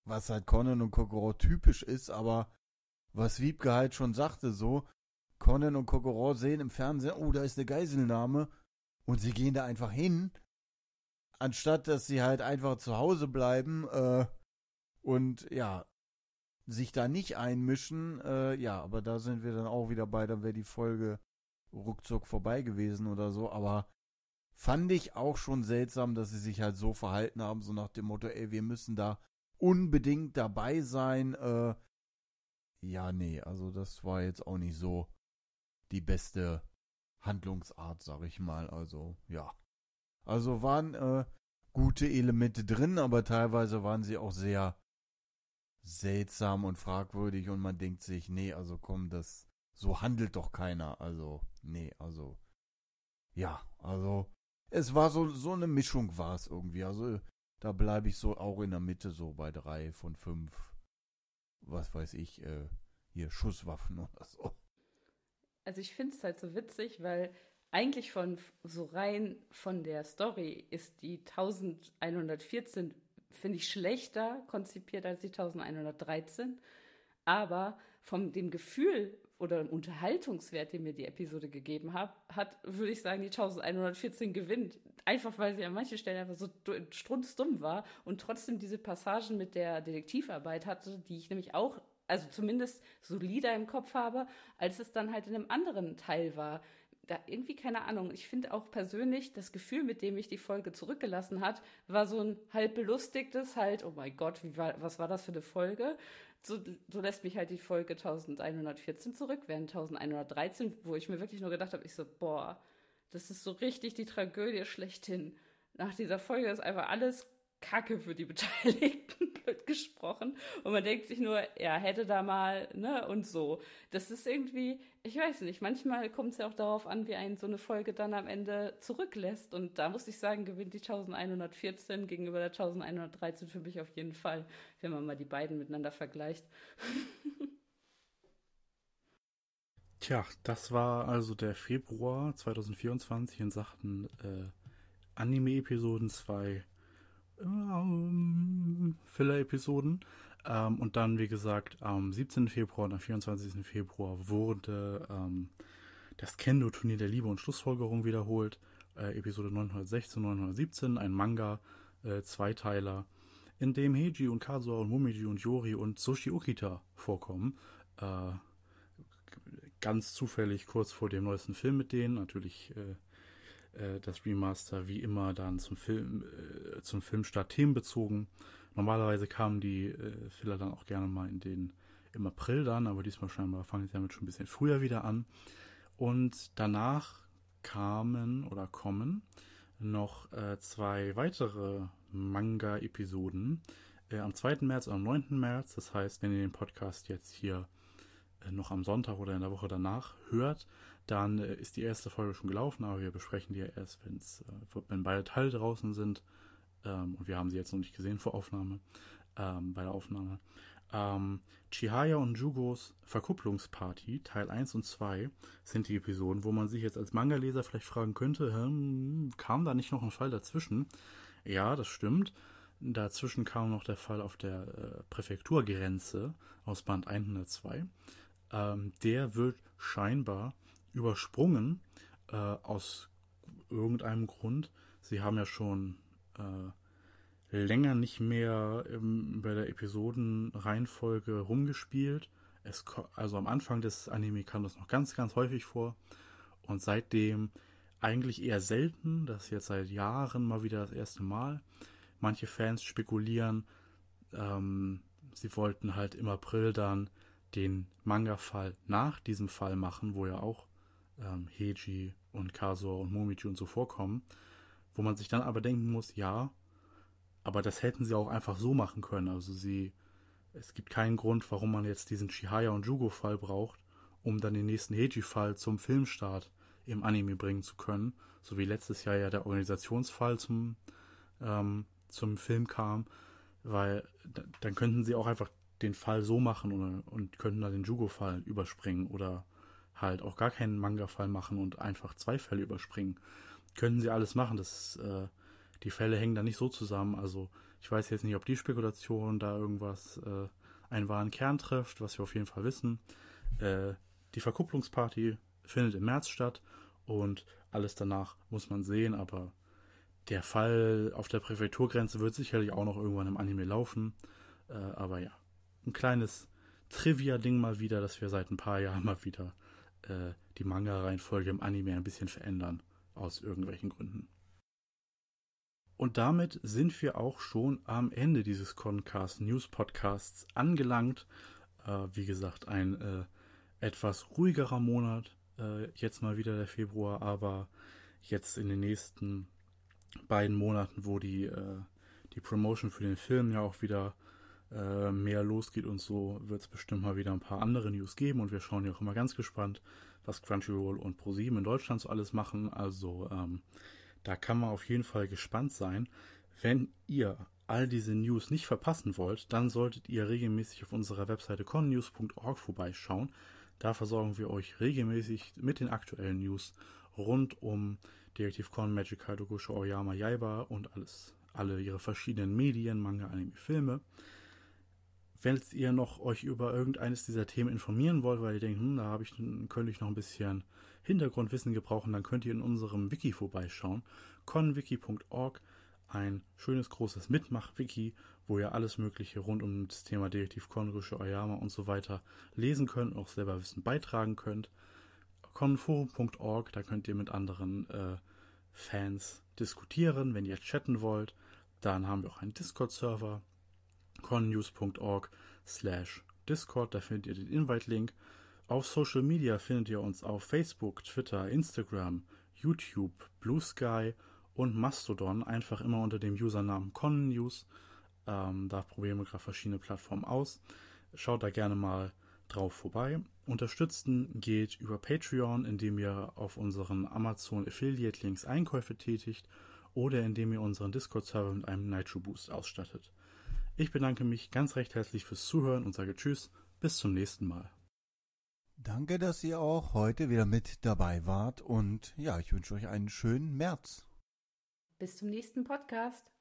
was halt Conan und Kokoro typisch ist, aber was Wiebke halt schon sagte, so, Conan und Kokoro sehen im Fernsehen, oh, da ist eine Geiselnahme und sie gehen da einfach hin, anstatt dass sie halt einfach zu Hause bleiben äh, und ja, sich da nicht einmischen, äh, ja, aber da sind wir dann auch wieder bei, dann wäre die Folge ruckzuck vorbei gewesen oder so, aber fand ich auch schon seltsam, dass sie sich halt so verhalten haben, so nach dem Motto, ey, wir müssen da unbedingt dabei sein, äh, ja, nee, also das war jetzt auch nicht so die beste Handlungsart, sag ich mal, also, ja. Also waren, äh, gute Elemente drin, aber teilweise waren sie auch sehr seltsam und fragwürdig und man denkt sich, nee, also komm, das so handelt doch keiner. Also, nee, also ja, also es war so so eine Mischung war es irgendwie. Also da bleibe ich so auch in der Mitte so bei drei von fünf, was weiß ich, äh, hier Schusswaffen oder so. Also ich finde es halt so witzig, weil eigentlich von so rein von der Story ist die 1114 finde ich, schlechter konzipiert als die 1113. Aber von dem Gefühl oder dem Unterhaltungswert, den mir die Episode gegeben hat, hat, würde ich sagen, die 1114 gewinnt. Einfach weil sie an manchen Stellen einfach so strunzdumm war und trotzdem diese Passagen mit der Detektivarbeit hatte, die ich nämlich auch, also zumindest solider im Kopf habe, als es dann halt in einem anderen Teil war da irgendwie keine Ahnung. Ich finde auch persönlich das Gefühl, mit dem ich die Folge zurückgelassen hat, war so ein halb belustigtes, halt, oh mein Gott, wie war, was war das für eine Folge? So, so lässt mich halt die Folge 1114 zurück, während 1113, wo ich mir wirklich nur gedacht habe, ich so, boah, das ist so richtig die Tragödie schlechthin. Nach dieser Folge ist einfach alles Kacke für die Beteiligten, gesprochen. Und man denkt sich nur, ja, hätte da mal, ne, und so. Das ist irgendwie, ich weiß nicht, manchmal kommt es ja auch darauf an, wie einen so eine Folge dann am Ende zurücklässt. Und da muss ich sagen, gewinnt die 1114 gegenüber der 1113 für mich auf jeden Fall, wenn man mal die beiden miteinander vergleicht. Tja, das war also der Februar 2024 in Sachen äh, Anime-Episoden 2 ähm, Filler-Episoden. Ähm, und dann, wie gesagt, am 17. Februar und am 24. Februar wurde ähm, das Kendo-Turnier der Liebe und Schlussfolgerung wiederholt. Äh, Episode 916, 917, ein Manga, äh, Zweiteiler, in dem Heiji und Kazuha und Momiji und Yori und Sushi Okita vorkommen. Äh, ganz zufällig kurz vor dem neuesten Film mit denen. Natürlich äh, äh, das Remaster wie immer dann zum Film, äh, zum Filmstart themenbezogen. Normalerweise kamen die äh, Filler dann auch gerne mal in den im April dann, aber diesmal scheinbar fangen sie damit schon ein bisschen früher wieder an. Und danach kamen oder kommen noch äh, zwei weitere Manga-Episoden äh, am 2. März und am 9. März. Das heißt, wenn ihr den Podcast jetzt hier äh, noch am Sonntag oder in der Woche danach hört, dann äh, ist die erste Folge schon gelaufen, aber wir besprechen die ja erst, wenn's, äh, wenn beide Teile draußen sind. Ähm, und wir haben sie jetzt noch nicht gesehen vor Aufnahme, ähm, bei der Aufnahme. Ähm, Chihaya und Jugos Verkupplungsparty, Teil 1 und 2, sind die Episoden, wo man sich jetzt als Manga-Leser vielleicht fragen könnte, hm, kam da nicht noch ein Fall dazwischen? Ja, das stimmt. Dazwischen kam noch der Fall auf der äh, Präfekturgrenze aus Band 102. Ähm, der wird scheinbar übersprungen äh, aus irgendeinem Grund. Sie haben ja schon äh, länger nicht mehr im, bei der Episodenreihenfolge rumgespielt. Es, also am Anfang des Anime kam das noch ganz, ganz häufig vor. Und seitdem eigentlich eher selten. Das jetzt seit Jahren mal wieder das erste Mal. Manche Fans spekulieren, ähm, sie wollten halt im April dann den Manga-Fall nach diesem Fall machen, wo ja auch ähm, Heiji und Kazuo und Momiji und so vorkommen, wo man sich dann aber denken muss, ja, aber das hätten sie auch einfach so machen können. Also sie, es gibt keinen Grund, warum man jetzt diesen Chihaya und Jugo-Fall braucht, um dann den nächsten Heiji-Fall zum Filmstart im Anime bringen zu können, so wie letztes Jahr ja der Organisationsfall zum, ähm, zum Film kam, weil dann könnten sie auch einfach den Fall so machen und, und könnten dann den Jugo-Fall überspringen oder halt auch gar keinen Manga-Fall machen und einfach zwei Fälle überspringen. Können sie alles machen. Das äh, die Fälle hängen da nicht so zusammen. Also ich weiß jetzt nicht, ob die Spekulation da irgendwas äh, einen wahren Kern trifft, was wir auf jeden Fall wissen. Äh, die Verkupplungsparty findet im März statt und alles danach muss man sehen, aber der Fall auf der Präfekturgrenze wird sicherlich auch noch irgendwann im Anime laufen. Äh, aber ja, ein kleines Trivia-Ding mal wieder, dass wir seit ein paar Jahren mal wieder äh, die Manga-Reihenfolge im Anime ein bisschen verändern. Aus irgendwelchen Gründen. Und damit sind wir auch schon am Ende dieses Concast News Podcasts angelangt. Äh, wie gesagt, ein äh, etwas ruhigerer Monat. Äh, jetzt mal wieder der Februar, aber jetzt in den nächsten beiden Monaten, wo die, äh, die Promotion für den Film ja auch wieder äh, mehr losgeht und so, wird es bestimmt mal wieder ein paar andere News geben und wir schauen ja auch immer ganz gespannt, was Crunchyroll und ProSieben in Deutschland so alles machen. Also ähm, da kann man auf jeden Fall gespannt sein. Wenn ihr all diese News nicht verpassen wollt, dann solltet ihr regelmäßig auf unserer Webseite connews.org vorbeischauen. Da versorgen wir euch regelmäßig mit den aktuellen News rund um Detective Con, Magic Hadokusho, Oyama, Yaiba und alles, alle ihre verschiedenen Medien, Manga, Anime, Filme. Wenn ihr noch euch über irgendeines dieser Themen informieren wollt, weil ihr denkt, hm, da habe ich, könnte ich noch ein bisschen Hintergrundwissen gebrauchen, dann könnt ihr in unserem Wiki vorbeischauen. conwiki.org, ein schönes großes Mitmach-Wiki, wo ihr alles Mögliche rund um das Thema Detektiv Konrische, Oyama und so weiter lesen könnt und auch selber Wissen beitragen könnt. conforum.org, da könnt ihr mit anderen äh, Fans diskutieren, wenn ihr chatten wollt. Dann haben wir auch einen Discord-Server, connews.org slash Discord, da findet ihr den Invite-Link. Auf Social Media findet ihr uns auf Facebook, Twitter, Instagram, YouTube, Blue Sky und Mastodon. Einfach immer unter dem Usernamen ConNews. Ähm, da probieren wir gerade verschiedene Plattformen aus. Schaut da gerne mal drauf vorbei. Unterstützen geht über Patreon, indem ihr auf unseren Amazon Affiliate Links Einkäufe tätigt oder indem ihr unseren Discord-Server mit einem Nitro Boost ausstattet. Ich bedanke mich ganz recht herzlich fürs Zuhören und sage Tschüss, bis zum nächsten Mal. Danke, dass ihr auch heute wieder mit dabei wart und ja, ich wünsche euch einen schönen März. Bis zum nächsten Podcast.